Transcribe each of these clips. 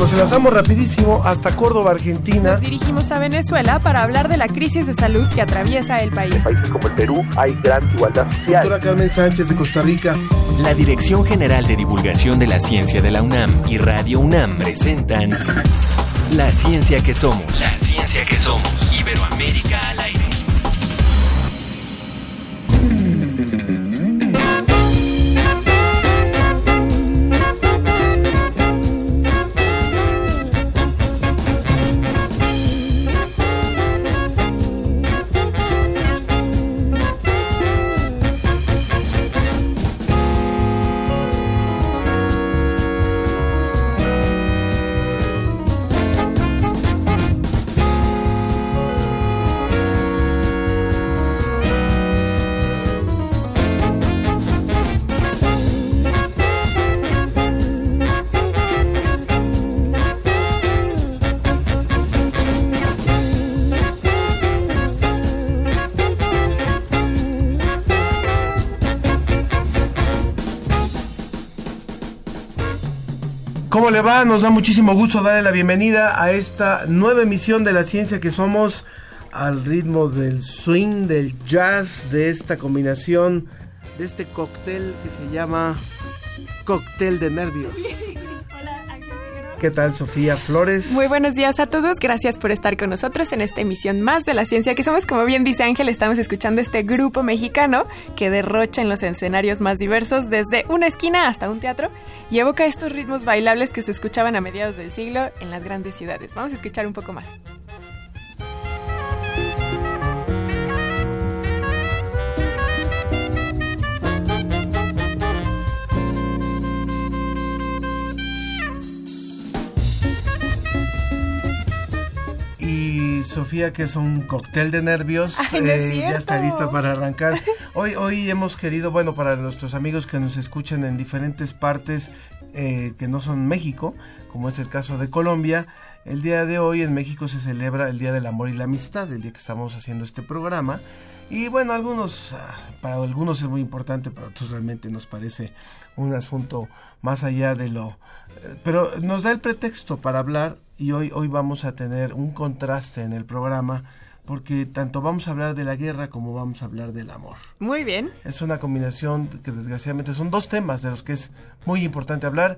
nos enlazamos rapidísimo hasta Córdoba, Argentina. Nos dirigimos a Venezuela para hablar de la crisis de salud que atraviesa el país. En países como el Perú hay gran igualdad social. Doctora Carmen Sánchez de Costa Rica. La Dirección General de Divulgación de la Ciencia de la UNAM y Radio UNAM presentan La Ciencia que Somos. La Ciencia que Somos. Iberoamérica al aire. Nos da muchísimo gusto darle la bienvenida a esta nueva emisión de la ciencia que somos al ritmo del swing, del jazz, de esta combinación, de este cóctel que se llama cóctel de nervios. ¿Qué tal, Sofía Flores? Muy buenos días a todos. Gracias por estar con nosotros en esta emisión más de la ciencia que somos. Como bien dice Ángel, estamos escuchando este grupo mexicano que derrocha en los escenarios más diversos, desde una esquina hasta un teatro, y evoca estos ritmos bailables que se escuchaban a mediados del siglo en las grandes ciudades. Vamos a escuchar un poco más. Sofía, que es un cóctel de nervios, Ay, no es eh, ya está lista para arrancar. Hoy, hoy hemos querido, bueno, para nuestros amigos que nos escuchan en diferentes partes eh, que no son México, como es el caso de Colombia, el día de hoy en México se celebra el Día del Amor y la Amistad, el día que estamos haciendo este programa. Y bueno, algunos, ah, para algunos es muy importante, para otros realmente nos parece un asunto más allá de lo... eh, Pero nos da el pretexto para hablar y hoy, hoy vamos a tener un contraste en el programa porque tanto vamos a hablar de la guerra como vamos a hablar del amor. Muy bien. Es una combinación que desgraciadamente son dos temas de los que es muy importante hablar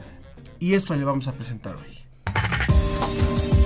y esto le vamos a presentar hoy.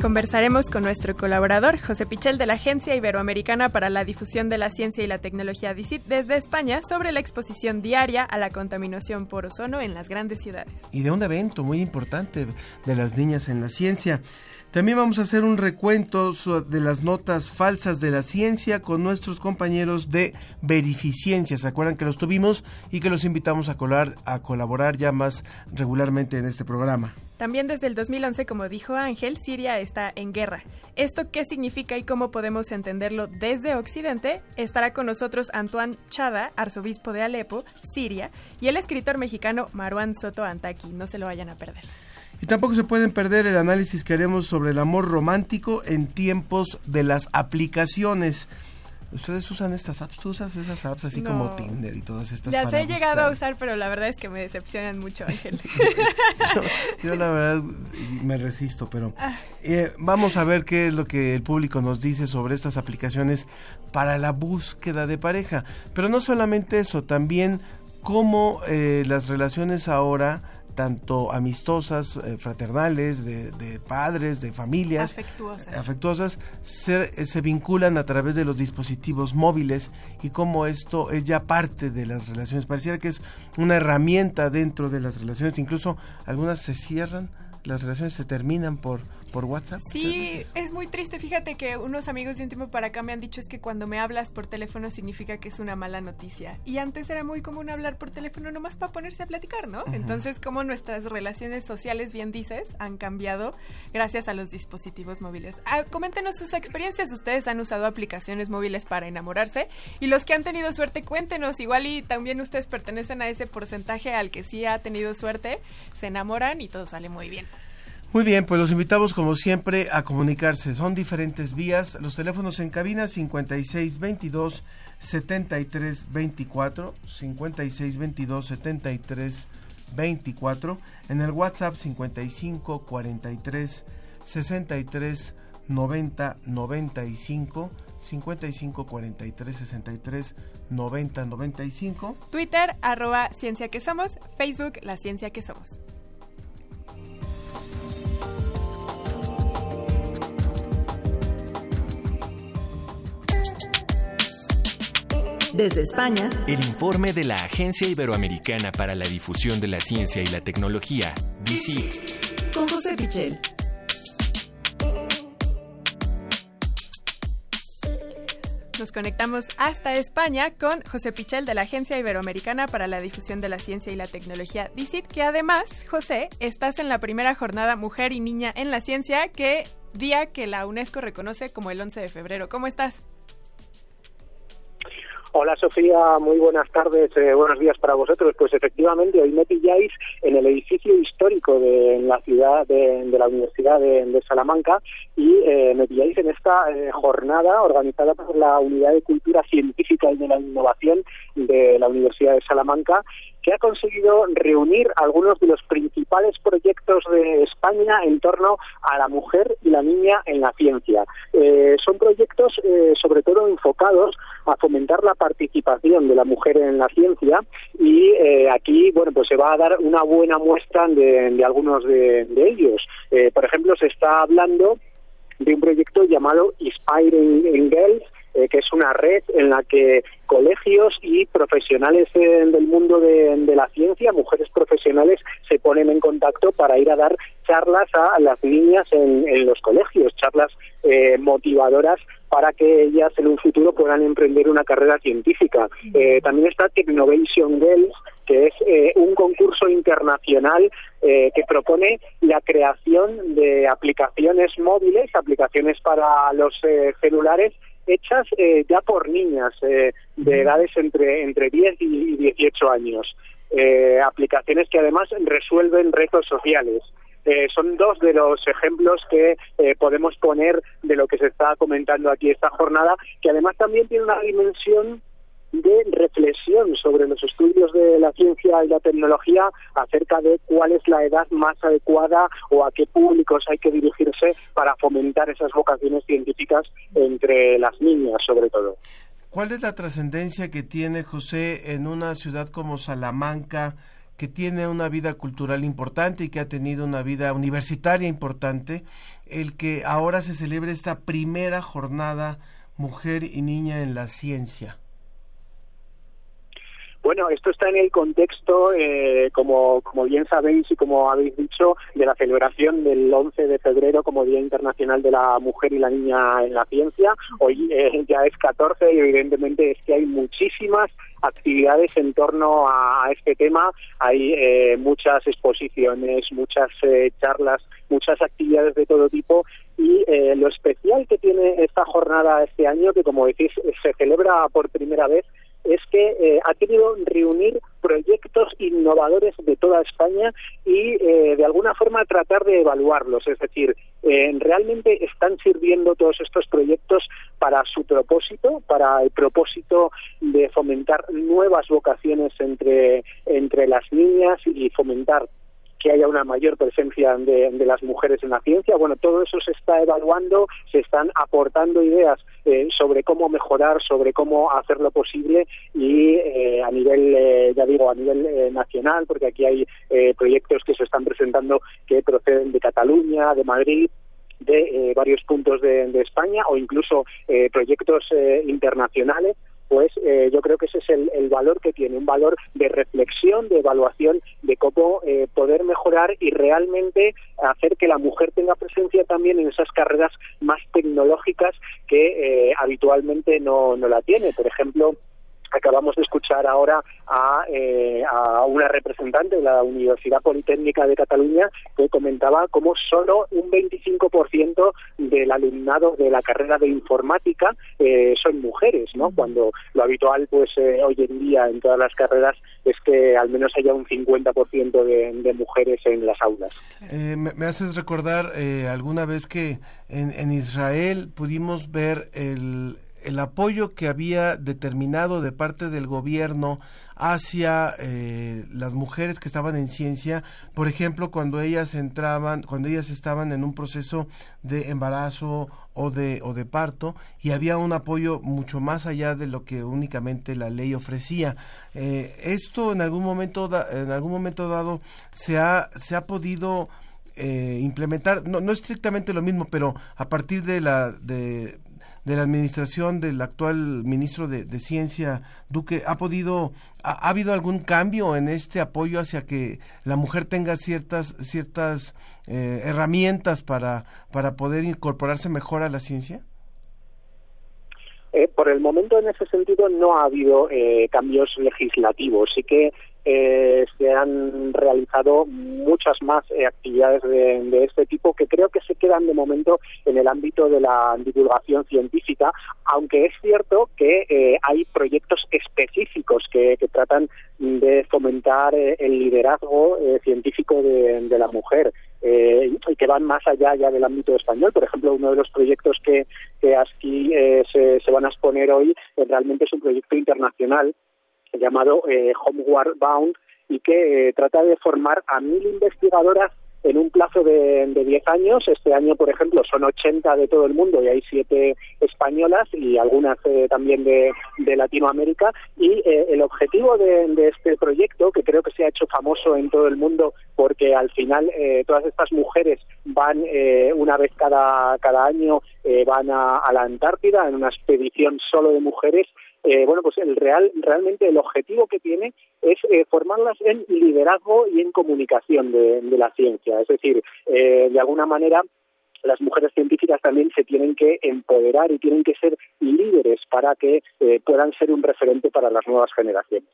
Conversaremos con nuestro colaborador, José Pichel, de la Agencia Iberoamericana para la Difusión de la Ciencia y la Tecnología DICIT desde España sobre la exposición diaria a la contaminación por ozono en las grandes ciudades. y de un evento muy importante de las niñas en la ciencia. También vamos a hacer un recuento de las notas falsas de la ciencia con nuestros compañeros de Verificiencia. ¿Se acuerdan que los tuvimos y que los invitamos a, colar, a colaborar ya más regularmente en este programa? También desde el 2011, como dijo Ángel, Siria está en guerra. ¿Esto qué significa y cómo podemos entenderlo desde Occidente? Estará con nosotros Antoine Chada, arzobispo de Alepo, Siria, y el escritor mexicano Maruán Soto Antaki. No se lo vayan a perder. Y tampoco se pueden perder el análisis que haremos sobre el amor romántico en tiempos de las aplicaciones. ¿Ustedes usan estas apps? ¿Tú usas esas apps así No. como Tinder y todas estas? Se he llegado a usar, pero la verdad es que me decepcionan mucho, Ángel. yo, yo la verdad me resisto, pero eh, vamos a ver qué es lo que el público nos dice sobre estas aplicaciones para la búsqueda de pareja. Pero no solamente eso, también cómo eh, las relaciones ahora tanto amistosas, eh, fraternales, de, de padres, de familias, Afectuosas. afectuosas se, eh, se vinculan a través de los dispositivos móviles y cómo esto es ya parte de las relaciones. Pareciera que es una herramienta dentro de las relaciones, incluso algunas se cierran, las relaciones se terminan por, por WhatsApp. Sí, es muy triste. Fíjate que unos amigos de un tiempo para acá me han dicho es que cuando me hablas por teléfono significa que es una mala noticia. Y antes era muy común hablar por teléfono nomás para ponerse a platicar, ¿no? Entonces, como nuestras relaciones sociales, bien dices, han cambiado gracias a los dispositivos móviles. Ah, coméntenos sus experiencias. ¿Ustedes han usado aplicaciones móviles para enamorarse? Y los que han tenido suerte, cuéntenos. Igual y también ustedes pertenecen a ese porcentaje al que sí ha tenido suerte, se enamoran y todo sale muy bien. Muy bien, pues los invitamos como siempre a comunicarse. Son diferentes vías. Los teléfonos en cabina 5622 7324, 5622 73 24, en el WhatsApp 55 43 63 90 95 55 43 63 90 95 Twitter arroba ciencia que somos, Facebook la ciencia que somos. Desde España, El informe de la Agencia Iberoamericana para la Difusión de la Ciencia y la Tecnología, DICIT. con José Pichel. Nos conectamos hasta España con José Pichel de la Agencia Iberoamericana para la Difusión de la Ciencia y la Tecnología, DICIT, que además, José, estás en la primera jornada Mujer y Niña en la Ciencia, que día que la UNESCO reconoce como el 11 de febrero. ¿Cómo estás? Hola Sofía, muy buenas tardes, eh, buenos días para vosotros. Pues efectivamente, hoy me pilláis en el edificio histórico de la ciudad de, la Universidad de, de Salamanca y eh, me pilláis en esta eh, jornada organizada por la Unidad de Cultura Científica y de la Innovación de la Universidad de Salamanca que ha conseguido reunir algunos de los principales proyectos de España en torno a la mujer y la niña en la ciencia. Eh, son proyectos eh, sobre todo enfocados a fomentar la participación de la mujer en la ciencia y eh, aquí bueno pues se va a dar una buena muestra de, de algunos de, ellos. Eh, por ejemplo, se está hablando de un proyecto llamado Inspiring Girls, eh, que es una red en la que colegios y profesionales del mundo de, la ciencia, mujeres profesionales, se ponen en contacto para ir a dar charlas a las niñas en, en los colegios, charlas eh, motivadoras para que ellas en un futuro puedan emprender una carrera científica. Eh, también está Technovation Girls, que es eh, un concurso internacional eh, que propone la creación de aplicaciones móviles, aplicaciones para los eh, celulares hechas eh, ya por niñas eh, de edades entre, entre 10 y 18 años. Eh, aplicaciones que además resuelven retos sociales. Eh, son dos de los ejemplos que eh, podemos poner de lo que se está comentando aquí esta jornada, que además también tiene una dimensión de reflexión sobre los estudios de la ciencia y la tecnología acerca de cuál es la edad más adecuada o a qué públicos hay que dirigirse para fomentar esas vocaciones científicas entre las niñas, sobre todo. ¿Cuál es la trascendencia que tiene José en una ciudad como Salamanca, que tiene una vida cultural importante y que ha tenido una vida universitaria importante, el que ahora se celebre esta primera jornada Mujer y Niña en la Ciencia? Bueno, esto está en el contexto, eh, como, como bien sabéis y como habéis dicho, de la celebración del 11 de febrero como Día Internacional de la Mujer y la Niña en la Ciencia. Hoy eh, ya es 14 y evidentemente es que hay muchísimas actividades en torno a, este tema. Hay eh, muchas exposiciones, muchas eh, charlas, muchas actividades de todo tipo y eh, lo especial que tiene esta jornada este año, que como decís se celebra por primera vez, es que eh, ha querido reunir proyectos innovadores de toda España y eh, de alguna forma tratar de evaluarlos. Es decir, eh, realmente están sirviendo todos estos proyectos para su propósito, para el propósito de fomentar nuevas vocaciones entre, entre las niñas y fomentar que haya una mayor presencia de, las mujeres en la ciencia. Bueno, todo eso se está evaluando, se están aportando ideas eh, sobre cómo mejorar, sobre cómo hacerlo posible y eh, a nivel, eh, ya digo, a nivel eh, nacional, porque aquí hay eh, proyectos que se están presentando que proceden de Cataluña, de Madrid, de varios puntos de, de, España o incluso eh, proyectos eh, internacionales pues eh, yo creo que ese es el, el, valor que tiene, un valor de reflexión, de evaluación, de cómo eh, poder mejorar y realmente hacer que la mujer tenga presencia también en esas carreras más tecnológicas que eh, habitualmente no, no la tiene. Por ejemplo, acabamos de escuchar ahora a, eh, una representante de la Universidad Politécnica de Cataluña que comentaba cómo solo un 25% del alumnado de la carrera de informática eh, son mujeres, ¿no? Cuando lo habitual, pues eh, hoy en día en todas las carreras es que al menos haya un 50% de, de, mujeres en las aulas. Eh, me, me, haces recordar alguna vez que en, en Israel pudimos ver el el apoyo que había determinado de parte del gobierno hacia eh, las mujeres que estaban en ciencia, por ejemplo, cuando ellas entraban, cuando ellas estaban en un proceso de embarazo o de, o de parto, y había un apoyo mucho más allá de lo que únicamente la ley ofrecía. Eh, esto en algún momento, en algún momento dado se ha, se ha podido eh, implementar, no, no estrictamente lo mismo, pero a partir de la, de, de la administración del actual ministro de, Ciencia, Duque, ¿ha podido, ha, habido algún cambio en este apoyo hacia que la mujer tenga ciertas, ciertas eh, herramientas para, para poder incorporarse mejor a la ciencia? Eh, por el momento, en ese sentido, no ha habido eh, cambios legislativos. Sí que eh, se han realizado muchas más eh, actividades de, este tipo que creo que se quedan de momento en el ámbito de la divulgación científica, aunque es cierto que eh, hay proyectos específicos que, tratan de fomentar el liderazgo científico de, la mujer y que van más allá ya del ámbito español. Por ejemplo, uno de los proyectos que, que aquí se, se van a exponer hoy realmente es un proyecto internacional llamado eh, Homeward Bound y que eh, trata de formar a mil investigadoras en un plazo de, de 10 años. Este año, por ejemplo, son 80 de todo el mundo y hay siete españolas y algunas eh, también de, Latinoamérica. Y eh, el objetivo de, este proyecto, que creo que se ha hecho famoso en todo el mundo porque al final eh, todas estas mujeres van una vez cada, cada año, van a la Antártida en una expedición solo de mujeres eh, bueno, pues el real, realmente el objetivo que tiene es eh, formarlas en liderazgo y en comunicación de, la ciencia. Es decir, eh, de alguna manera las mujeres científicas también se tienen que empoderar y tienen que ser líderes para que puedan ser un referente para las nuevas generaciones.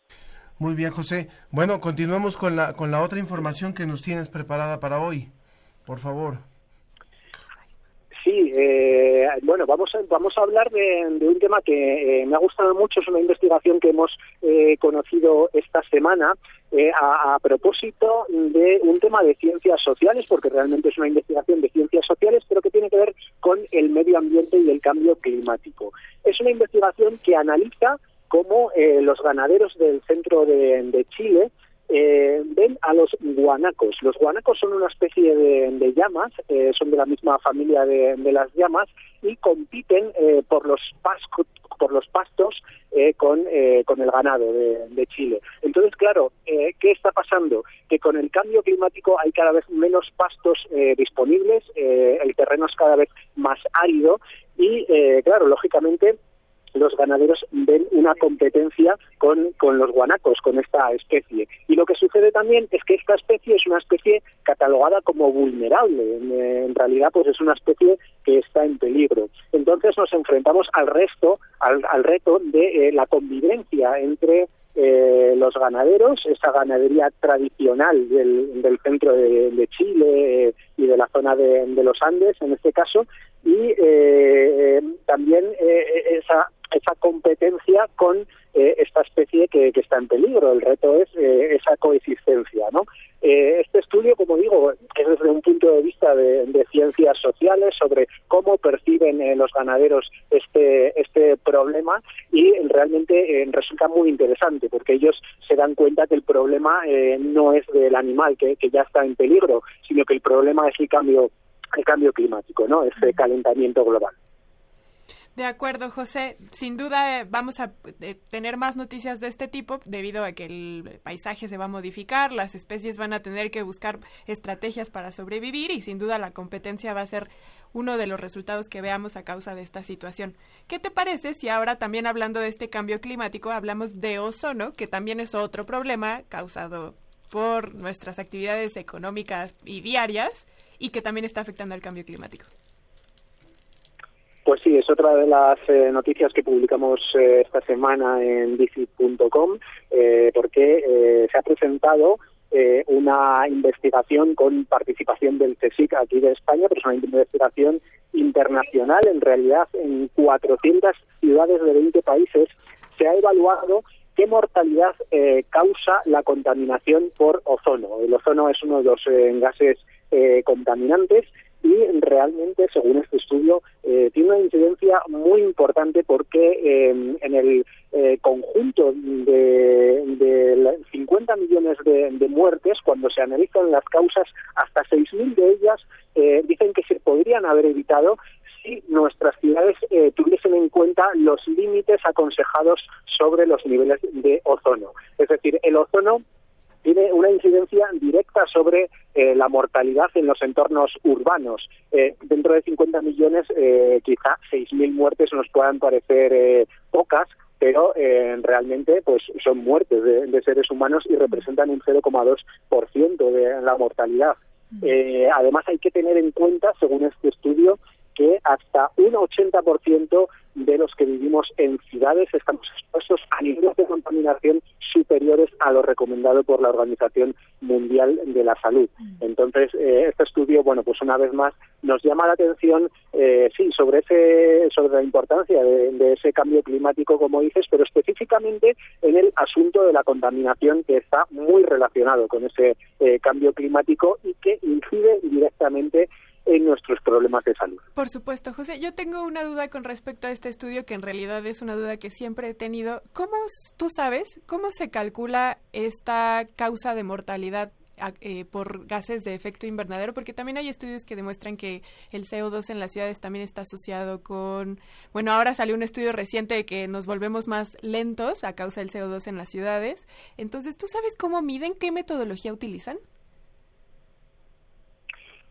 Muy bien, José. Bueno, continuamos con la, con la otra información que nos tienes preparada para hoy. Por favor. Sí, eh, bueno, vamos a, vamos a hablar de, un tema que eh, me ha gustado mucho, es una investigación que hemos eh, conocido esta semana a, propósito de un tema de ciencias sociales, porque realmente es una investigación de ciencias sociales, pero que tiene que ver con el medio ambiente y el cambio climático. Es una investigación que analiza cómo los ganaderos del centro de Chile eh, ven a los guanacos. Los guanacos son una especie de, llamas, eh, son de la misma familia de, las llamas y compiten eh, por los por los pastos eh, con, con el ganado de, Chile. Entonces, claro, ¿qué está pasando? Que con el cambio climático hay cada vez menos pastos disponibles, el terreno es cada vez más árido y, claro, lógicamente los ganaderos ven una competencia con, con los guanacos, con esta especie. Y lo que sucede también es que esta especie es una especie catalogada como vulnerable. En, realidad, pues es una especie que está en peligro. Entonces nos enfrentamos al resto, al, reto de eh, la convivencia entre eh, los ganaderos, esa ganadería tradicional del, del centro de, Chile eh, y de la zona de, los Andes, en este caso, y eh, también esa esa competencia con eh, esta especie que, está en peligro. El reto es eh, esa coexistencia, ¿no? Eh, este estudio, como digo, es desde un punto de vista de, ciencias sociales sobre cómo perciben los ganaderos este este problema y realmente resulta muy interesante porque ellos se dan cuenta que el problema no es del animal que, que ya está en peligro, sino que el problema es el cambio el cambio climático, ¿no? Ese calentamiento global. De acuerdo, José. Sin duda eh, vamos a eh, tener más noticias de este tipo debido a que el paisaje se va a modificar, las especies van a tener que buscar estrategias para sobrevivir y sin duda la competencia va a ser uno de los resultados que veamos a causa de esta situación. ¿Qué te parece si ahora también hablando de este cambio climático hablamos de ozono, que también es otro problema causado por nuestras actividades económicas y diarias y que también está afectando al cambio climático? Pues sí, es otra de las eh, noticias que publicamos eh, esta semana en bici.com, eh, porque se ha presentado una investigación con participación del CSIC aquí de España, pero es una investigación internacional, en realidad en 400 ciudades de 20 países se ha evaluado qué mortalidad eh, causa la contaminación por ozono. El ozono es uno de los eh, gases eh, contaminantes y realmente, según este estudio, eh, tiene una incidencia muy importante porque eh, en el eh, conjunto de, de 50 millones de, de, muertes, cuando se analizan las causas, hasta 6.000 de ellas eh, dicen que se podrían haber evitado si nuestras ciudades eh, tuviesen en cuenta los límites aconsejados sobre los niveles de ozono. Es decir, el ozono tiene una incidencia directa sobre eh, la mortalidad en los entornos urbanos. Eh, dentro de 50 millones, eh, quizá 6.000 muertes nos puedan parecer eh, pocas, pero eh, realmente pues son muertes de, de, seres humanos y representan un 0,2% de la mortalidad. Eh, además hay que tener en cuenta, según este estudio, que hasta un 80% de los que vivimos en ciudades estamos expuestos a niveles de contaminación superiores a lo recomendado por la Organización Mundial de la Salud. Entonces, eh, este estudio, bueno, pues una vez más nos llama la atención, eh, sí, sobre ese, sobre la importancia de, ese cambio climático, como dices, pero específicamente en el asunto de la contaminación que está muy relacionado con ese eh, cambio climático y que incide directamente en nuestros problemas de salud. Por supuesto, José. Yo tengo una duda con respecto a este estudio que en realidad es una duda que siempre he tenido. ¿Cómo tú sabes cómo se calcula esta causa de mortalidad eh, por gases de efecto invernadero, porque también hay estudios que demuestran que el CO2 en las ciudades también está asociado con, bueno, ahora salió un estudio reciente de que nos volvemos más lentos a causa del CO2 en las ciudades. Entonces, ¿tú sabes cómo miden, qué metodología utilizan?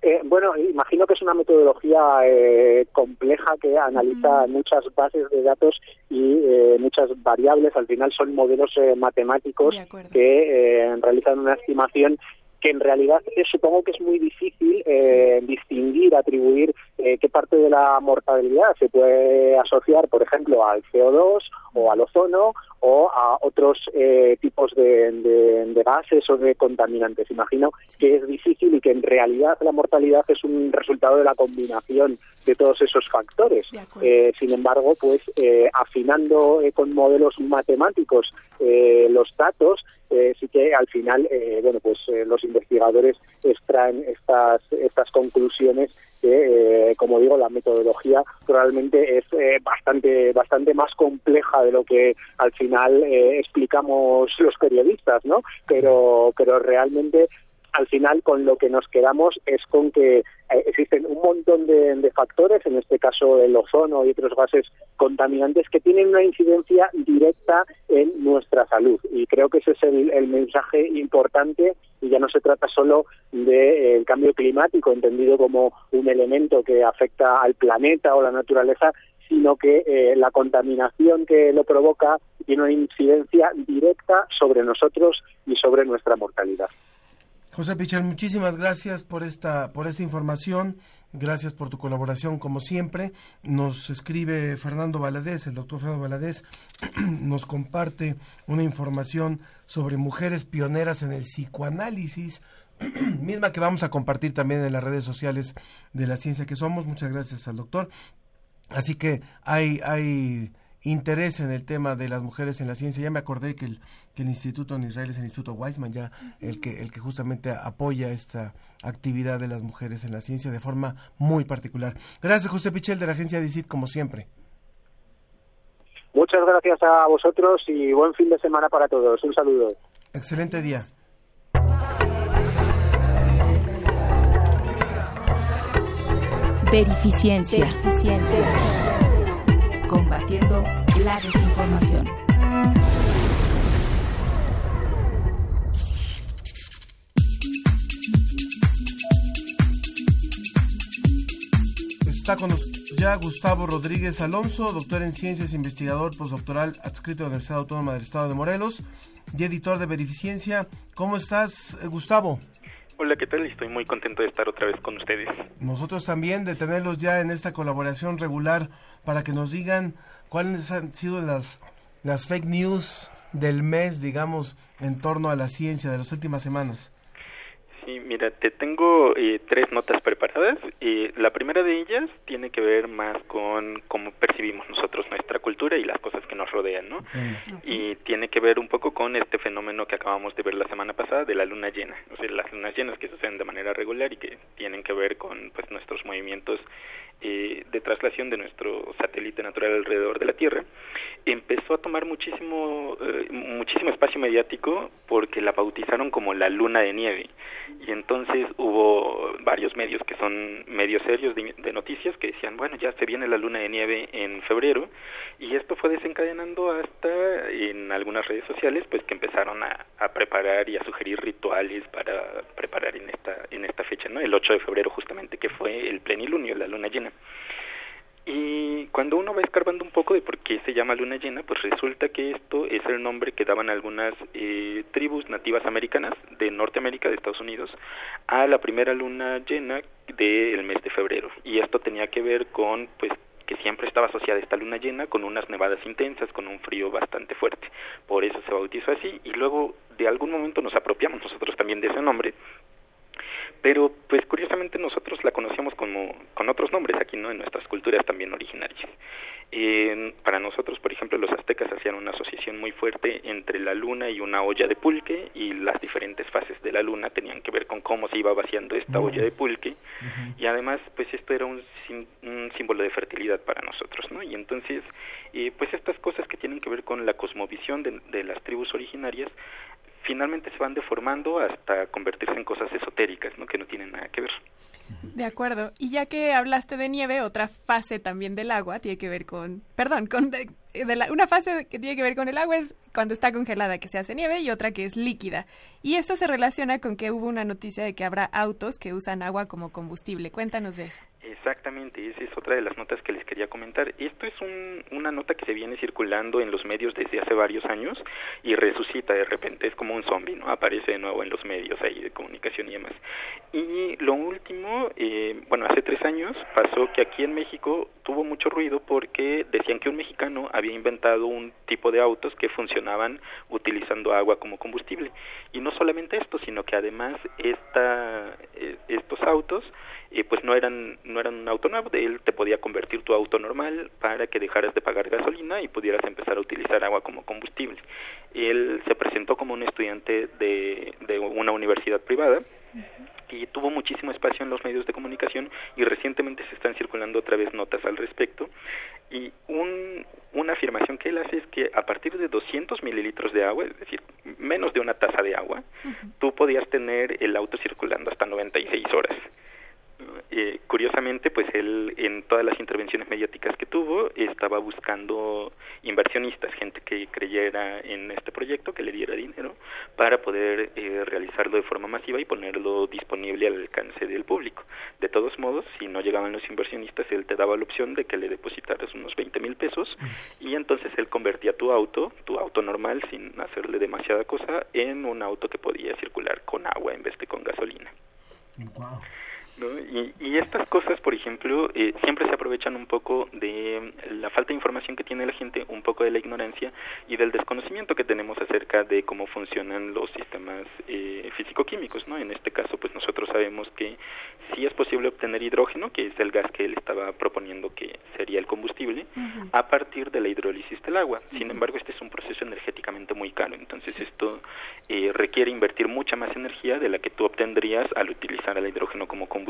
Eh, bueno, imagino que es una metodología eh, compleja que analiza mm. muchas bases de datos y eh, muchas variables. Al final son modelos eh, matemáticos que realizan una estimación que en realidad supongo que es muy difícil eh, sí. distinguir, atribuir eh, qué parte de la mortalidad se puede asociar, por ejemplo, al CO2 o al ozono o a otros eh, tipos de, de, de, gases o de contaminantes. Imagino que es difícil y que en realidad la mortalidad es un resultado de la combinación de todos esos factores. Eh, sin embargo, pues eh, afinando eh, con modelos matemáticos los datos, eh, sí que al final, eh, bueno, pues los investigadores extraen estas estas conclusiones que, como digo, la metodología probablemente es bastante bastante más compleja de lo que al final explicamos los periodistas, ¿no? Pero pero realmente al final con lo que nos quedamos es con que eh, existen un montón de, de, factores, en este caso el ozono y otros gases contaminantes, que tienen una incidencia directa en nuestra salud. Y creo que ese es el, el mensaje importante y ya no se trata solo del de, eh, cambio climático, entendido como un elemento que afecta al planeta o la naturaleza, sino que eh, la contaminación que lo provoca tiene una incidencia directa sobre nosotros y sobre nuestra mortalidad. José Pichel, muchísimas gracias por esta, por esta información. Gracias por tu colaboración, como siempre. Nos escribe Fernando Valadez, el doctor Fernando Valadez, nos comparte una información sobre mujeres pioneras en el psicoanálisis, misma que vamos a compartir también en las redes sociales de la ciencia que somos. Muchas gracias al doctor. Así que hay, hay interés en el tema de las mujeres en la ciencia. Ya me acordé que el, que el Instituto en Israel es el Instituto Weizmann, ya el que el que justamente apoya esta actividad de las mujeres en la ciencia de forma muy particular. Gracias, José Pichel, de la agencia DICIT, como siempre. Muchas gracias a vosotros y buen fin de semana para todos. Un saludo. Excelente día. Verificiencia. Verificiencia combatiendo la desinformación. Está con ya Gustavo Rodríguez Alonso, doctor en ciencias, investigador postdoctoral adscrito a la Universidad Autónoma del Estado de Morelos y editor de Verificiencia. ¿Cómo estás, Gustavo? Hola, ¿qué tal? Estoy muy contento de estar otra vez con ustedes. Nosotros también, de tenerlos ya en esta colaboración regular para que nos digan cuáles han sido las, las fake news del mes, digamos, en torno a la ciencia de las últimas semanas. Sí, mira, te tengo eh, tres notas preparadas. Eh, la primera de ellas tiene que ver más con cómo percibimos nosotros nuestra cultura y las cosas que nos rodean, ¿no? Y tiene que ver un poco con este fenómeno que acabamos de ver la semana pasada de la luna llena. O sea, las lunas llenas que suceden de manera regular y que tienen que ver con pues nuestros movimientos eh, de traslación de nuestro satélite natural alrededor de la Tierra, empezó a tomar muchísimo, eh, muchísimo espacio mediático porque la bautizaron como la luna de nieve. Y entonces hubo varios medios que son medios serios de, de noticias que decían, bueno, ya se viene la luna de nieve en febrero. Y esto fue desencadenando hasta en algunas redes sociales, pues que empezaron a, a preparar y a sugerir rituales para preparar en esta, en esta fecha, ¿no? El 8 de febrero justamente, que fue el plenilunio, la luna llena. Y cuando uno va escarbando un poco de por qué se llama luna llena, pues resulta que esto es el nombre que daban algunas eh, tribus nativas americanas de Norteamérica, de Estados Unidos, a la primera luna llena del mes de febrero. Y esto tenía que ver con, pues, que siempre estaba asociada esta luna llena con unas nevadas intensas, con un frío bastante fuerte. Por eso se bautizó así y luego de algún momento nos apropiamos nosotros también de ese nombre pero pues curiosamente nosotros la conocíamos como con otros nombres aquí no en nuestras culturas también originarias. Eh, para nosotros por ejemplo los aztecas hacían una asociación muy fuerte entre la luna y una olla de pulque y las diferentes fases de la luna tenían que ver con cómo se iba vaciando esta olla de pulque. Y además pues esto era un, un símbolo de fertilidad para nosotros no y entonces eh, pues estas cosas que tienen que ver con la cosmovisión de, de las tribus originarias finalmente se van deformando hasta convertirse en cosas esotéricas, ¿no? que no tienen nada que ver. De acuerdo. Y ya que hablaste de nieve, otra fase también del agua tiene que ver con, perdón, con una fase que tiene que ver con el agua es cuando está congelada que se hace nieve y otra que es líquida. Y esto se relaciona con que hubo una noticia de que habrá autos que usan agua como combustible. Cuéntanos de eso. Exactamente, esa es otra de las notas que les quería comentar. Esto es un, una nota que se viene circulando en los medios desde hace varios años y resucita de repente, es como un zombie, ¿no? Aparece de nuevo en los medios ahí de comunicación y demás. Y lo último, eh, bueno, hace tres años pasó que aquí en México tuvo mucho ruido porque decían que un mexicano había inventado un tipo de autos que funcionaban utilizando agua como combustible. Y no solamente esto, sino que además esta, eh, estos autos eh, pues no eran no eran un auto nuevo, él te podía convertir tu auto normal para que dejaras de pagar gasolina y pudieras empezar a utilizar agua como combustible. Él se presentó como un estudiante de, de una universidad privada y tuvo muchísimo espacio en los medios de comunicación y recientemente se están circulando otra vez notas al respecto y un, una afirmación que él hace es que a partir de 200 mililitros de agua, es decir, menos de una taza de agua, tú podías tener el auto circulando hasta 96 horas. Curiosamente, pues él en todas las intervenciones mediáticas que tuvo estaba buscando inversionistas, gente que creyera en este proyecto, que le diera dinero para poder eh, realizarlo de forma masiva y ponerlo disponible al alcance del público. De todos modos, si no llegaban los inversionistas, él te daba la opción de que le depositaras unos 20 mil pesos y entonces él convertía tu auto, tu auto normal, sin hacerle demasiada cosa, en un auto que podía circular con agua en vez de con gasolina. Wow. ¿No? Y, y, estas cosas, por ejemplo, eh, siempre se aprovechan un poco de la falta de información que tiene la gente, un poco de la ignorancia y del desconocimiento que tenemos acerca de cómo funcionan los sistemas eh, físico-químicos, ¿no? En este caso, pues nosotros sabemos que sí es posible obtener hidrógeno, que es el gas que él estaba proponiendo que sería el combustible, uh -huh. a partir de la hidrólisis del agua. Sin embargo, este es un proceso energéticamente muy caro, entonces esto eh, requiere invertir mucha más energía de la que tú obtendrías al utilizar el hidrógeno como combustible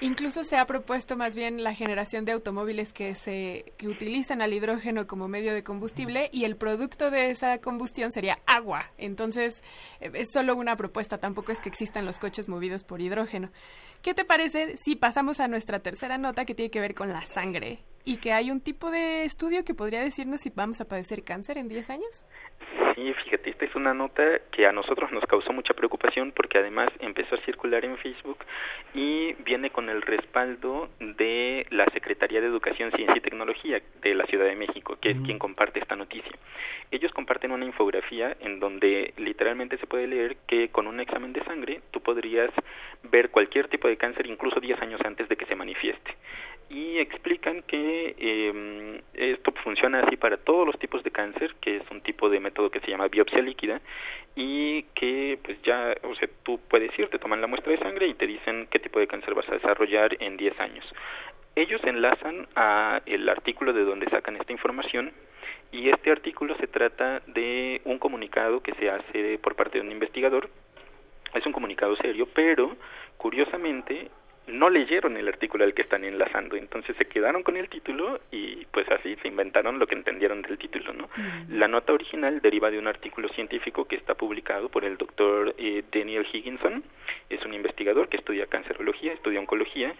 Incluso se ha propuesto más bien la generación de automóviles que se que utilizan al hidrógeno como medio de combustible y el producto de esa combustión sería agua. Entonces, es solo una propuesta, tampoco es que existan los coches movidos por hidrógeno. ¿Qué te parece si pasamos a nuestra tercera nota que tiene que ver con la sangre y que hay un tipo de estudio que podría decirnos si vamos a padecer cáncer en 10 años? Sí, fíjate, esta es una nota que a nosotros nos causó mucha preocupación porque además empezó a circular en Facebook y viene con el respaldo de la Secretaría de Educación, Ciencia y Tecnología de la Ciudad de México, que es quien comparte esta noticia. Ellos comparten una infografía en donde literalmente se puede leer que con un examen de sangre tú podrías ver cualquier tipo de cáncer incluso 10 años antes de que se manifieste. Y explican que eh, esto funciona así para todos los tipos de cáncer, que es un tipo de método que se llama biopsia líquida, y que pues ya, o sea, tú puedes ir, te toman la muestra de sangre y te dicen qué tipo de cáncer vas a desarrollar en 10 años. Ellos enlazan a el artículo de donde sacan esta información y este artículo se trata de un comunicado que se hace por parte de un investigador. Es un comunicado serio, pero curiosamente no leyeron el artículo al que están enlazando, entonces se quedaron con el título y pues así se inventaron lo que entendieron del título, ¿no? La nota original deriva de un artículo científico que está publicado por el doctor eh, Daniel Higginson, es un investigador que estudia cancerología, estudia oncología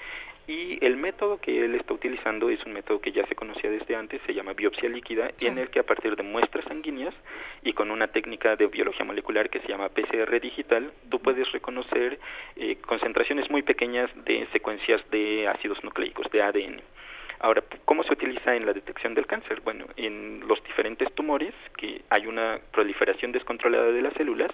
y el método que él está utilizando es un método que ya se conocía desde antes, se llama biopsia líquida, en el que a partir de muestras sanguíneas y con una técnica de biología molecular que se llama PCR digital, tú puedes reconocer eh, concentraciones muy pequeñas de secuencias de ácidos nucleicos, de ADN. Ahora, ¿cómo se utiliza en la detección del cáncer? Bueno, en los diferentes tumores, que hay una proliferación descontrolada de las células,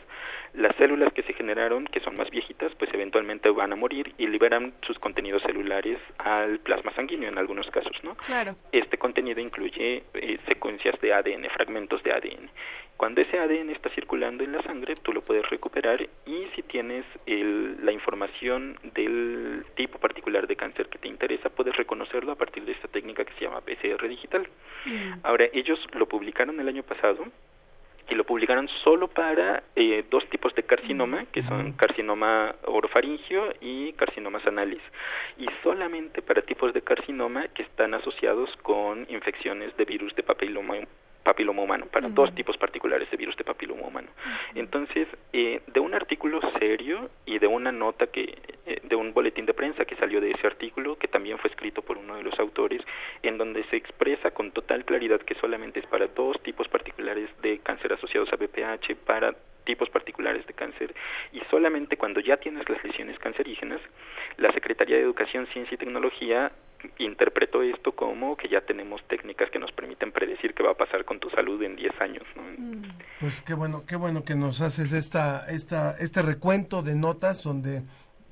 las células que se generaron, que son más viejitas, pues eventualmente van a morir y liberan sus contenidos celulares al plasma sanguíneo en algunos casos, ¿no? Claro. Este contenido incluye eh, secuencias de ADN, fragmentos de ADN. Cuando ese ADN está circulando en la sangre, tú lo puedes recuperar y si tienes el, la información del tipo particular de cáncer que te interesa, puedes reconocerlo a partir de esta técnica que se llama PCR digital. Ahora, ellos lo publicaron el año pasado y lo publicaron solo para eh, dos tipos de carcinoma, que son carcinoma orofaringio y carcinomas anales, y solamente para tipos de carcinoma que están asociados con infecciones de virus de papiloma papiloma humano, para dos tipos particulares de virus de papiloma humano. Entonces, eh, de un artículo serio y de una nota que, eh, de un boletín de prensa que salió de ese artículo, que también fue escrito por uno de los autores, en donde se expresa con total claridad que solamente es para dos tipos particulares de cáncer asociados a BPH, para tipos particulares de cáncer y solamente cuando ya tienes las lesiones cancerígenas, la Secretaría de Educación, Ciencia y Tecnología interpretó esto como que ya tenemos técnicas que nos permiten predecir qué va a pasar con tu salud en 10 años. Pues qué bueno, qué bueno que nos haces esta, esta, este recuento de notas donde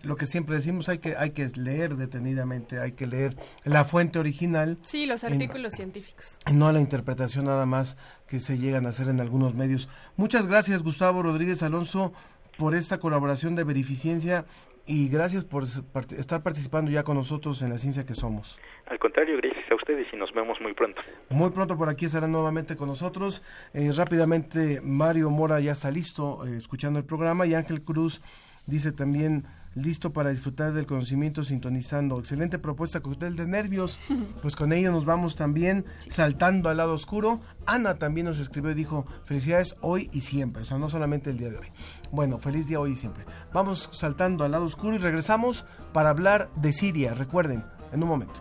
lo que siempre decimos hay que hay que leer detenidamente, hay que leer la fuente original. Sí, los artículos científicos. Y no la interpretación nada más que se llegan a hacer en algunos medios. Muchas gracias Gustavo Rodríguez Alonso por esta colaboración de Verificiencia y gracias por estar participando ya con nosotros en la ciencia que somos. Al contrario, gracias a ustedes y nos vemos muy pronto. Muy pronto por aquí estarán nuevamente con nosotros. Eh, rápidamente, Mario Mora ya está listo eh, escuchando el programa y Ángel Cruz dice también listo para disfrutar del conocimiento sintonizando. Excelente propuesta, cóctel de nervios. Pues con ello nos vamos también saltando al lado oscuro. Ana también nos escribió y dijo, felicidades hoy y siempre, o sea, no solamente el día de hoy. Bueno, feliz día hoy y siempre. Vamos saltando al lado oscuro y regresamos para hablar de Siria, recuerden, en un momento.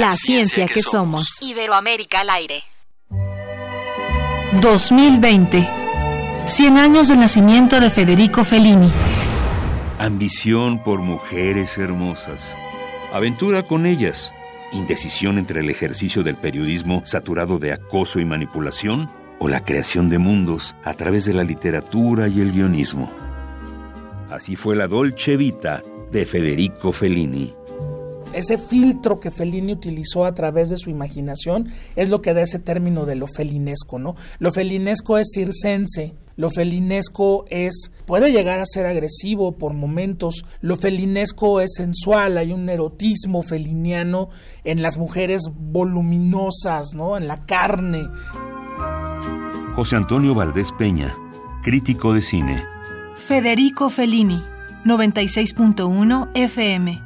La, ciencia, que, somos. Iberoamérica al aire. 2020. 100 años del nacimiento de Federico Fellini. Ambición por mujeres hermosas. Aventura con ellas. Indecisión entre el ejercicio del periodismo saturado de acoso y manipulación o la creación de mundos a través de la literatura y el guionismo. Así fue la Dolce Vita de Federico Fellini. Ese filtro que Fellini utilizó a través de su imaginación es lo que da ese término de lo felinesco, ¿no? Lo felinesco es circense, lo felinesco es puede llegar a ser agresivo por momentos, lo felinesco es sensual, hay un erotismo feliniano en las mujeres voluminosas, ¿no? En la carne. José Antonio Valdés Peña, crítico de cine. Federico Fellini, 96.1 FM.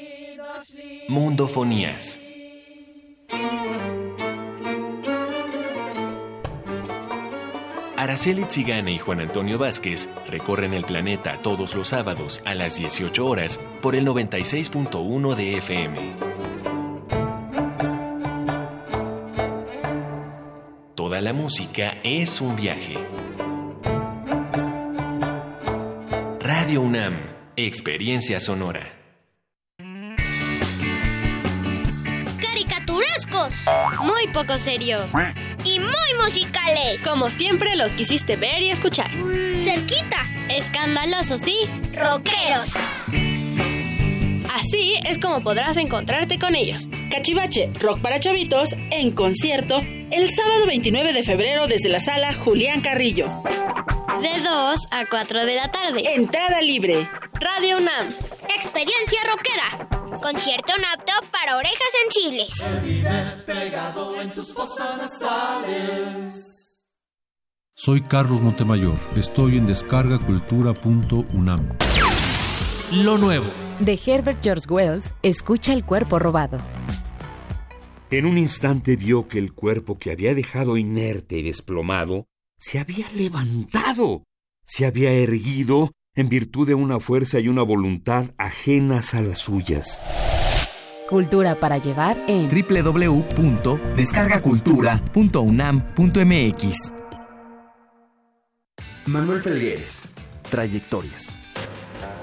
Mundofonías. Araceli Tzigane y Juan Antonio Vázquez recorren el planeta todos los sábados a las 18 horas por el 96.1 de FM. Toda la música es un viaje. Radio UNAM, Experiencia Sonora. Muy poco serios y muy musicales. Como siempre los quisiste ver y escuchar. Cerquita, escandalosos y rockeros. Así es como podrás encontrarte con ellos. Cachivache, rock para chavitos, en concierto, el sábado 29 de febrero desde la sala Julián Carrillo. De 2 a 4 de la tarde. Entrada libre. Radio UNAM. Experiencia rockera. Concierto apto para orejas sensibles. pegado en tus fosas nasales. Soy Carlos Montemayor. Estoy en descargacultura.unam. Lo nuevo. De Herbert George Wells, escucha el cuerpo robado. En un instante vio que el cuerpo que había dejado inerte y desplomado se había levantado, se había erguido en virtud de una fuerza y una voluntad ajenas a las suyas. Cultura para llevar en www.descargacultura.unam.mx Manuel Felgueres, Trayectorias.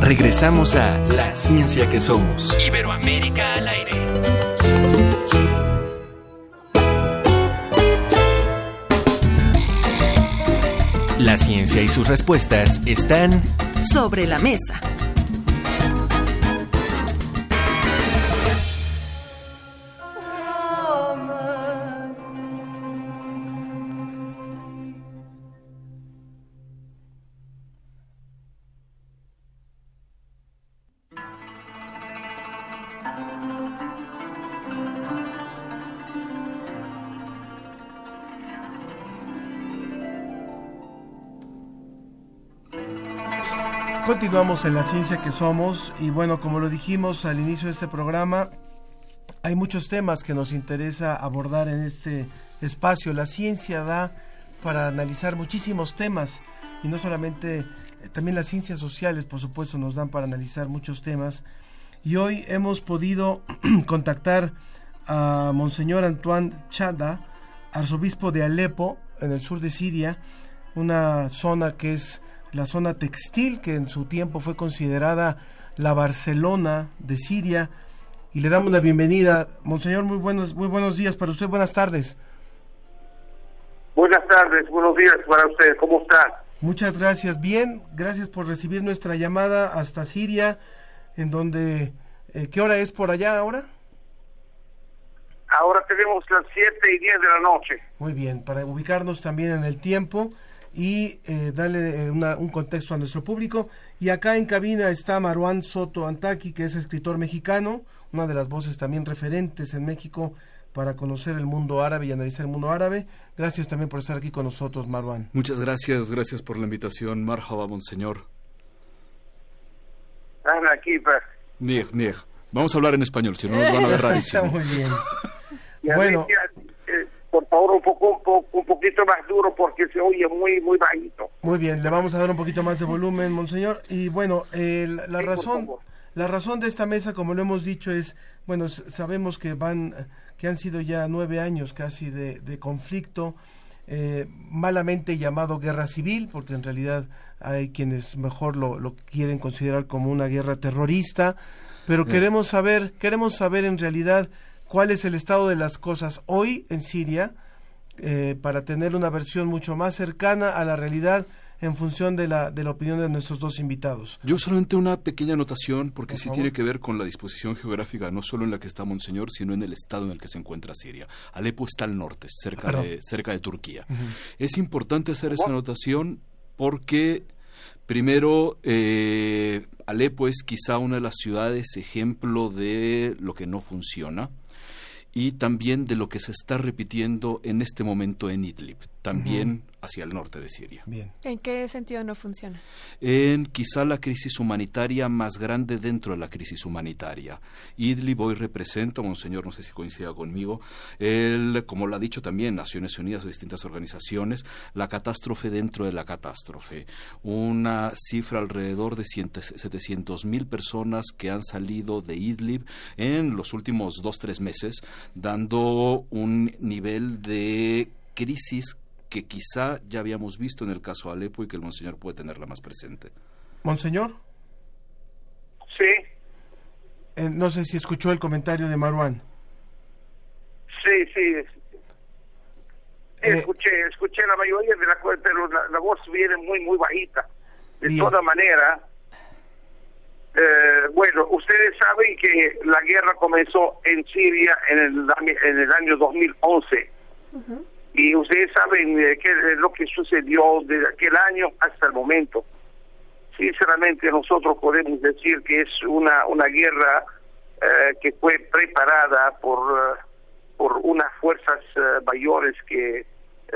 Regresamos a La Ciencia que Somos. Iberoamérica al aire. La ciencia y sus respuestas están sobre la mesa. Continuamos en la ciencia que somos y bueno, como lo dijimos al inicio de este programa, hay muchos temas que nos interesa abordar en este espacio. La ciencia da para analizar muchísimos temas y no solamente, eh, también las ciencias sociales, por supuesto, nos dan para analizar muchos temas. Y hoy hemos podido contactar a Monseñor Antoine Chada, arzobispo de Alepo, en el sur de Siria, una zona que es la zona textil que en su tiempo fue considerada la Barcelona de Siria y le damos la bienvenida. Monseñor, muy buenos, muy buenos días para usted, buenas tardes. Buenas tardes, buenos días para usted, ¿cómo está? Muchas gracias, bien, gracias por recibir nuestra llamada hasta Siria, en donde, eh, ¿qué hora es por allá ahora? Ahora tenemos las 7 y 10 de la noche. Muy bien, para ubicarnos también en el tiempo y eh, darle eh, una- un contexto a nuestro público. Y acá en cabina está Maruán Soto Antaki, que es escritor mexicano, una de las voces también referentes en México para conocer el mundo árabe y analizar el mundo árabe. Gracias también por estar aquí con nosotros, Maruán. Muchas gracias, gracias por la invitación. Marhaba, monseñor. Vamos a hablar en español, si no nos van a ver rarísimo. Está muy bien. Bueno. Por favor, un poco, un poco, un poquito más duro porque se oye muy, muy bajito. Muy bien, le vamos a dar un poquito más de volumen, monseñor. Y bueno, eh, la, la Sí, por razón, la razón de esta mesa, como lo hemos dicho, es, bueno, sabemos que van, que han sido ya nueve años casi de, de conflicto, eh, malamente llamado guerra civil, porque en realidad hay quienes mejor lo, lo quieren considerar como una guerra terrorista, pero queremos saber, queremos saber en realidad cuál es el estado de las cosas hoy en Siria, eh, para tener una versión mucho más cercana a la realidad en función de la, de la opinión de nuestros dos invitados. Yo solamente una pequeña anotación, porque Por sí favor. tiene que ver con la disposición geográfica, no solo en la que está Monseñor, sino en el estado en el que se encuentra Siria. Alepo está al norte, cerca, Perdón. de, cerca de Turquía. Es importante hacer esa anotación porque, primero, eh, Alepo es quizá una de las ciudades ejemplo de lo que no funciona y también de lo que se está repitiendo en este momento en Idlib, también hacia el norte de Siria. Bien. ¿En qué sentido no funciona? En quizá la crisis humanitaria más grande dentro de la crisis humanitaria. Idlib hoy representa, monseñor, no sé si coincida conmigo, el, como lo ha dicho también Naciones Unidas o distintas organizaciones, la catástrofe dentro de la catástrofe. Una cifra alrededor de 700 mil personas que han salido de Idlib en los últimos dos, tres meses, dando un nivel de crisis que quizá ya habíamos visto en el caso de Alepo y que el monseñor puede tenerla más presente. Monseñor, Sí, eh, no sé si escuchó el comentario de Marwan. sí, sí. Eh, Escuché, escuché la mayoría de la pero la, la voz viene muy, muy bajita. De Bien. toda manera, eh, bueno, ustedes saben que la guerra comenzó en Siria en el, año- en el año 2011. Y ustedes saben eh, qué es lo que sucedió desde aquel año hasta el momento. Sinceramente, nosotros podemos decir que es una, una guerra eh, que fue preparada por, eh, por unas fuerzas eh, mayores que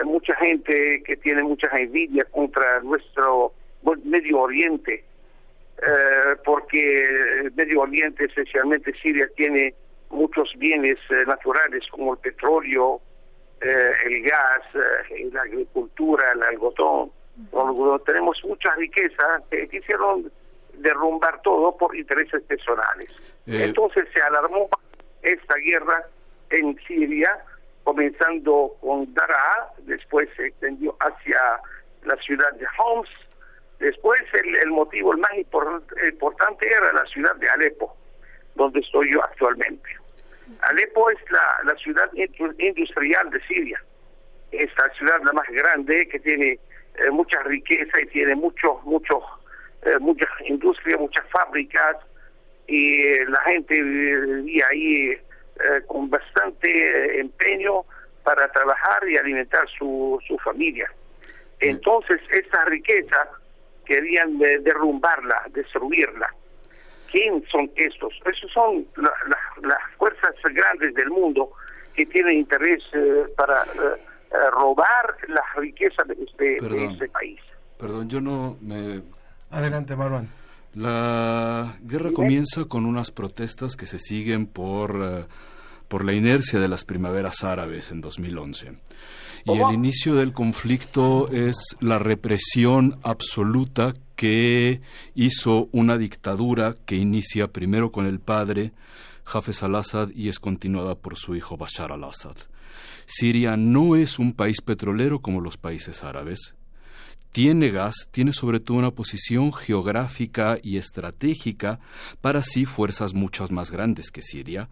mucha gente que tiene mucha envidia contra nuestro Medio Oriente, porque Medio Oriente, especialmente Siria, tiene muchos bienes naturales como el petróleo, eh, el gas, eh, la agricultura, el algodón. Tenemos mucha riqueza que quisieron derrumbar todo por intereses personales. Eh, Entonces se alarmó esta guerra en Siria, comenzando con Daraa, después se extendió hacia la ciudad de Homs, después el, el motivo el más impor- importante era la ciudad de Alepo, donde estoy yo actualmente. Alepo es la, la ciudad indu- industrial de Siria. Es la ciudad la más grande que tiene eh, mucha riqueza y tiene mucho, mucho, eh, mucha industria, muchas fábricas y eh, la gente vivía ahí eh, con bastante empeño para trabajar y alimentar su, su familia. Entonces, esta riqueza querían derrumbarla, destruirla. ¿Quién son estos? Esos son la- la- las fuerzas grandes del mundo que tienen interés eh, para eh, eh, robar las riquezas de este, de este país. Perdón, yo no me... Adelante, Marwan. La guerra comienza con unas protestas que se siguen por, por la inercia de las primaveras árabes en 2011. Y el inicio del conflicto es la represión absoluta que hizo una dictadura que inicia primero con el padre, Hafez al-Assad, y es continuada por su hijo Bashar al-Assad. Siria no es un país petrolero como los países árabes. Tiene gas, tiene sobre todo una posición geográfica y estratégica para sí fuerzas muchas más grandes que Siria,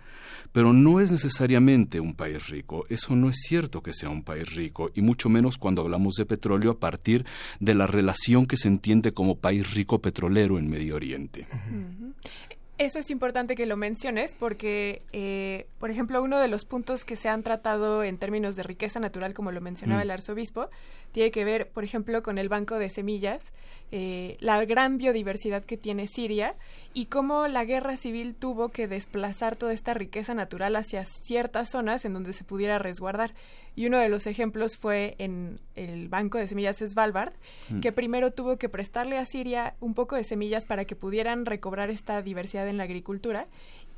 pero no es necesariamente un país rico. Eso no es cierto que sea un país rico, y mucho menos cuando hablamos de petróleo a partir de la relación que se entiende como país rico petrolero en Medio Oriente. Eso es importante que lo menciones porque, eh, por ejemplo, uno de los puntos que se han tratado en términos de riqueza natural, como lo mencionaba Mm. el arzobispo, tiene que ver, por ejemplo, con el banco de semillas, eh, la gran biodiversidad que tiene Siria y cómo la guerra civil tuvo que desplazar toda esta riqueza natural hacia ciertas zonas en donde se pudiera resguardar. Y uno de los ejemplos fue en el banco de semillas Svalbard, Mm. que primero tuvo que prestarle a Siria un poco de semillas para que pudieran recobrar esta diversidad en la agricultura.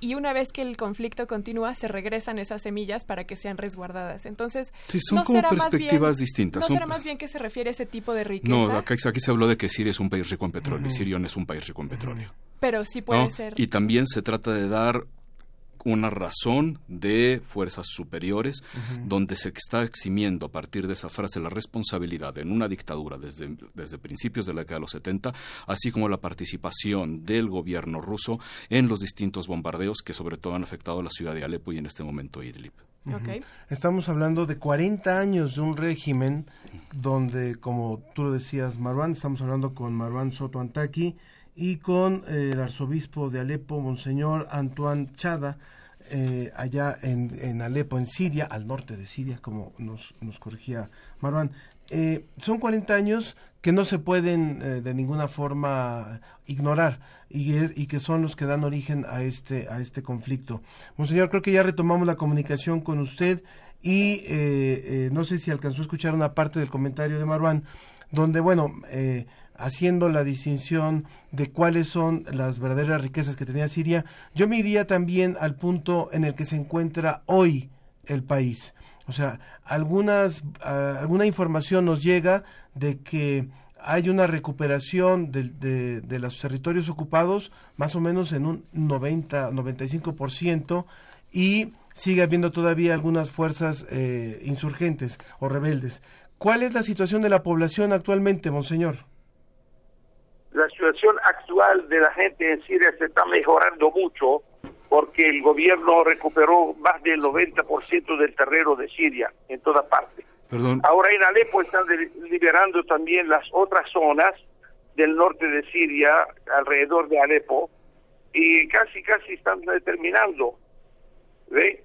Y una vez que el conflicto continúa, se regresan esas semillas para que sean resguardadas. Entonces, Sí, son ¿no como será más perspectivas bien- distintas, ¿No son- será más bien que se refiere a ese tipo de riqueza? No, aquí, aquí se habló de que Siria es un país rico en petróleo y Siria no es un país rico en petróleo. Pero sí puede ¿no? ser. Y también se trata de dar una razón de fuerzas superiores donde se está eximiendo a partir de esa frase la responsabilidad en una dictadura desde, desde principios de la década de los 70, así como la participación del gobierno ruso en los distintos bombardeos que sobre todo han afectado a la ciudad de Alepo y en este momento Idlib. Ok. Estamos hablando de 40 años de un régimen donde, como tú lo decías, Marwan, estamos hablando con Marwan Soto Antaki y con eh, el arzobispo de Alepo, Monseñor Antoine Chada, eh, allá en, en Alepo, en Siria, al norte de Siria, como nos, nos corregía Marwan. Eh, son 40 años que no se pueden eh, de ninguna forma ignorar y, y que son los que dan origen a este, a este conflicto. Monseñor, creo que ya retomamos la comunicación con usted y no sé si alcanzó a escuchar una parte del comentario de Marwan, donde, bueno, haciendo la distinción de cuáles son las verdaderas riquezas que tenía Siria, yo me iría también al punto en el que se encuentra hoy el país. O sea, algunas, ah, alguna información nos llega de que hay una recuperación de, los territorios ocupados más o menos en un 90, 95% y sigue habiendo todavía algunas fuerzas eh, insurgentes o rebeldes. ¿Cuál es la situación de la población actualmente, monseñor? La situación actual de la gente en Siria se está mejorando mucho porque el gobierno recuperó más del 90% del terreno de Siria en toda parte. Perdón. Ahora en Alepo están liberando también las otras zonas del norte de Siria, alrededor de Alepo, y casi, casi están terminando. ¿Ve?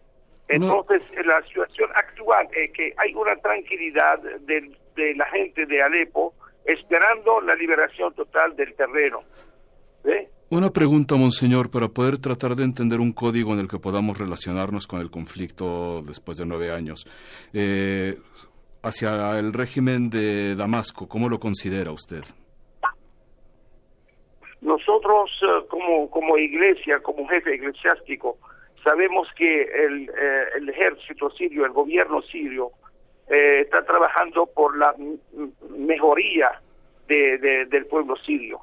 Entonces, la situación actual es que hay una tranquilidad de, de la gente de Alepo esperando la liberación total del terreno. ¿Ve? Una pregunta, monseñor, para poder tratar de entender un código en el que podamos relacionarnos con el conflicto después de nueve años. Eh, hacia el régimen de Damasco, ¿cómo lo considera usted? Nosotros, eh, como, como iglesia, como jefe eclesiástico, sabemos que el, eh, el ejército sirio, el gobierno sirio, eh, está trabajando por la mejoría de- del pueblo sirio.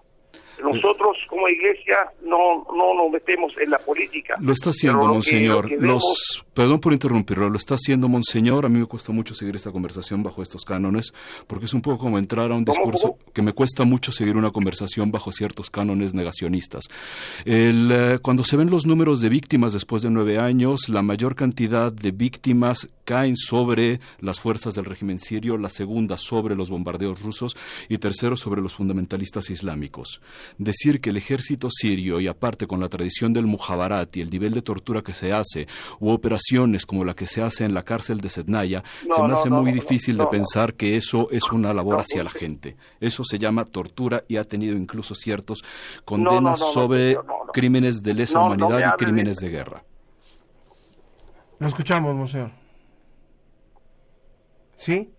Nosotros, como iglesia, no, no nos metemos en la política. Lo está haciendo, que- monseñor. lo que Los, vemos- perdón por interrumpirlo, lo está haciendo, monseñor. A mí me cuesta mucho seguir esta conversación bajo estos cánones, porque es un poco como entrar a un discurso que me cuesta mucho seguir una conversación bajo ciertos cánones negacionistas. El, eh, cuando se ven los números de víctimas después de nueve años, la mayor cantidad de víctimas caen sobre las fuerzas del régimen sirio, la segunda sobre los bombardeos rusos y tercero sobre los fundamentalistas islámicos. Decir que el ejército sirio, y aparte con la tradición del mujabarat y el nivel de tortura que se hace, u operaciones como la que se hace en la cárcel de Sednaya, No, se me no, hace no, muy no, difícil no, de no. pensar que eso es una labor hacia la gente. Eso se llama tortura y ha tenido incluso ciertos condenas no, no, sobre no, no, no. crímenes de lesa No, no me humanidad y crímenes de guerra. Lo escuchamos, monseñor. ¿Sí?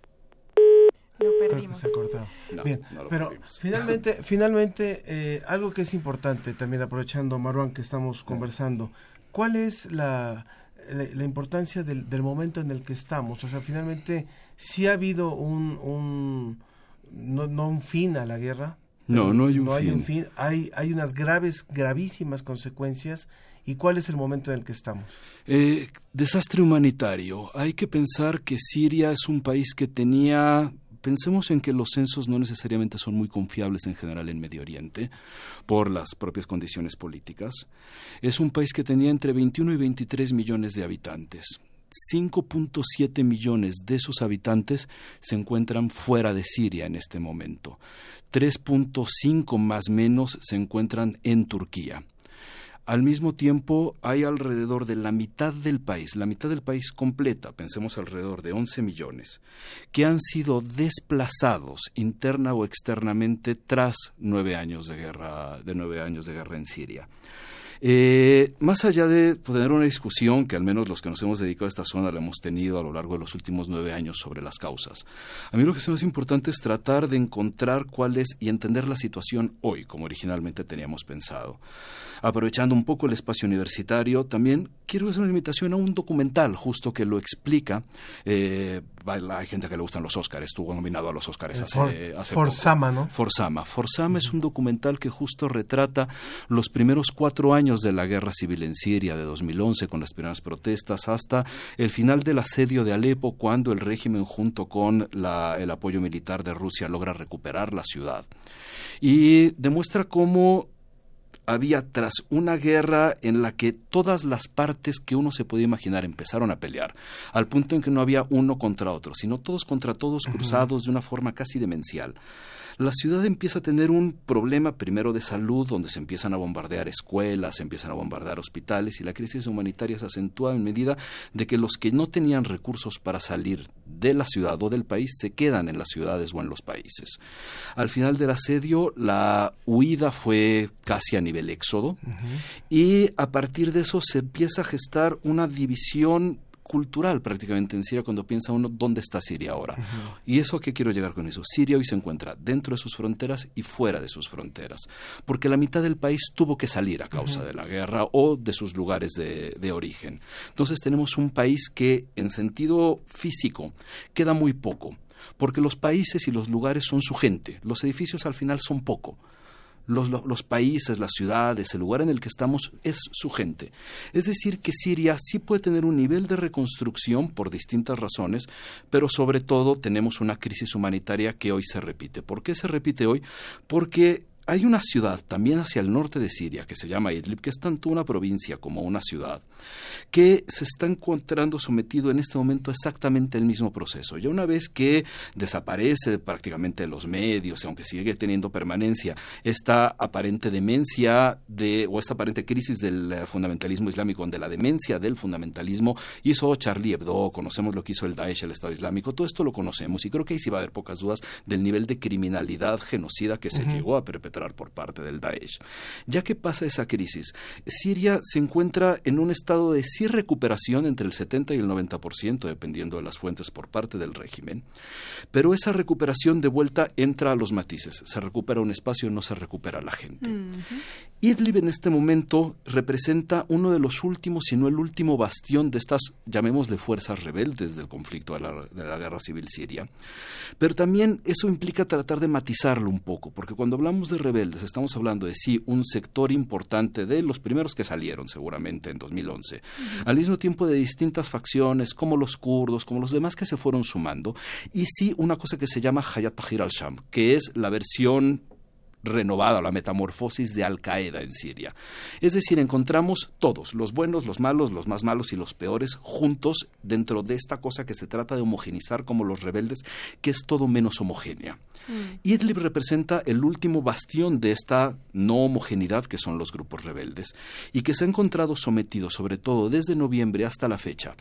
Lo Creo que perdimos. se ha cortado. No, Bien, no lo pero perdimos. finalmente, finalmente eh, algo que es importante también aprovechando Marwan que estamos conversando, ¿cuál es la, la, la importancia del, del momento en el que estamos? O sea, finalmente sí ha habido un, un no, no un fin a la guerra. No, no hay un no hay un fin. fin, hay hay unas graves, gravísimas consecuencias. ¿Y cuál es el momento en el que estamos? Eh, desastre humanitario. Hay que pensar que Siria es un país que tenía pensemos en que los censos no necesariamente son muy confiables en general en Medio Oriente por las propias condiciones políticas. Es un país que tenía entre 21 y 23 millones de habitantes. 5.7 millones de esos habitantes se encuentran fuera de Siria en este momento. 3.5 más menos se encuentran en Turquía. Al mismo tiempo, hay alrededor de la mitad del país, la mitad del país completa, pensemos alrededor de 11 millones, que han sido desplazados interna o externamente tras nueve años de guerra, de nueve años de guerra en Siria. Eh, más allá de tener una discusión que al menos los que nos hemos dedicado a esta zona la hemos tenido a lo largo de los últimos nueve años sobre las causas, a mí lo que es más importante es tratar de encontrar cuál es y entender la situación hoy, como originalmente teníamos pensado. Aprovechando un poco el espacio universitario, también quiero hacer una invitación a un documental justo que lo explica. Eh, hay gente que le gustan los Oscars, estuvo nominado a los Oscars hace, For, hace Forzama, poco. ¿no? Forzama. Forzama es un documental que justo retrata los primeros cuatro años de la guerra civil en Siria de 2011 con las primeras protestas hasta el final del asedio de Alepo cuando el régimen junto con la, el apoyo militar de Rusia logra recuperar la ciudad. Y demuestra cómo había tras una guerra en la que todas las partes que uno se podía imaginar empezaron a pelear, al punto en que no había uno contra otro, sino todos contra todos cruzados de una forma casi demencial la ciudad empieza a tener un problema primero de salud, donde se empiezan a bombardear escuelas, se empiezan a bombardear hospitales y la crisis humanitaria se acentúa en medida de que los que no tenían recursos para salir de la ciudad o del país se quedan en las ciudades o en los países. Al final del asedio, la huida fue casi a nivel éxodo y a partir de eso se empieza a gestar una división cultural prácticamente en Siria cuando piensa uno dónde está Siria ahora. Y eso a qué quiero llegar con eso. Siria hoy se encuentra dentro de sus fronteras y fuera de sus fronteras, porque la mitad del país tuvo que salir a causa de la guerra o de sus lugares de, de origen. Entonces tenemos un país que en sentido físico queda muy poco, porque los países y los lugares son su gente, los edificios al final son poco los, los, países, las ciudades, el lugar en el que estamos es su gente. Es decir, que Siria sí puede tener un nivel de reconstrucción por distintas razones, pero sobre todo tenemos una crisis humanitaria que hoy se repite. ¿Por qué se repite hoy? Porque hay una ciudad también hacia el norte de Siria que se llama Idlib, que es tanto una provincia como una ciudad, que se está encontrando sometido en este momento exactamente el mismo proceso. Ya una vez que desaparece prácticamente los medios, aunque sigue teniendo permanencia, esta aparente demencia de, o esta aparente crisis del fundamentalismo islámico, de la demencia del fundamentalismo, hizo Charlie Hebdo, conocemos lo que hizo el Daesh, el Estado Islámico, todo esto lo conocemos y creo que ahí sí va a haber pocas dudas del nivel de criminalidad genocida que se uh -huh. llegó a perpetrar por parte del Daesh. Ya que pasa esa crisis, Siria se encuentra en un estado de sí recuperación entre el 70 y el 90%, dependiendo de las fuentes por parte del régimen, pero esa recuperación de vuelta entra a los matices. Se recupera un espacio, no se recupera la gente. Uh -huh. Idlib en este momento representa uno de los últimos, si no el último bastión de estas, llamémosle fuerzas rebeldes del conflicto de la, de la guerra civil siria. Pero también eso implica tratar de matizarlo un poco, porque cuando hablamos de rebeldes estamos hablando de sí un sector importante de los primeros que salieron seguramente en 2011, uh -huh. al mismo tiempo de distintas facciones como los kurdos, como los demás que se fueron sumando, y sí una cosa que se llama Hayat Tahrir al-Sham, que es la versión renovada, la metamorfosis de Al Qaeda en Siria. Es decir, encontramos todos, los buenos, los malos, los más malos y los peores, juntos dentro de esta cosa que se trata de homogenizar como los rebeldes, que es todo menos homogénea. Mm. Idlib representa el último bastión de esta no homogeneidad que son los grupos rebeldes y que se ha encontrado sometido, sobre todo desde noviembre hasta la fecha,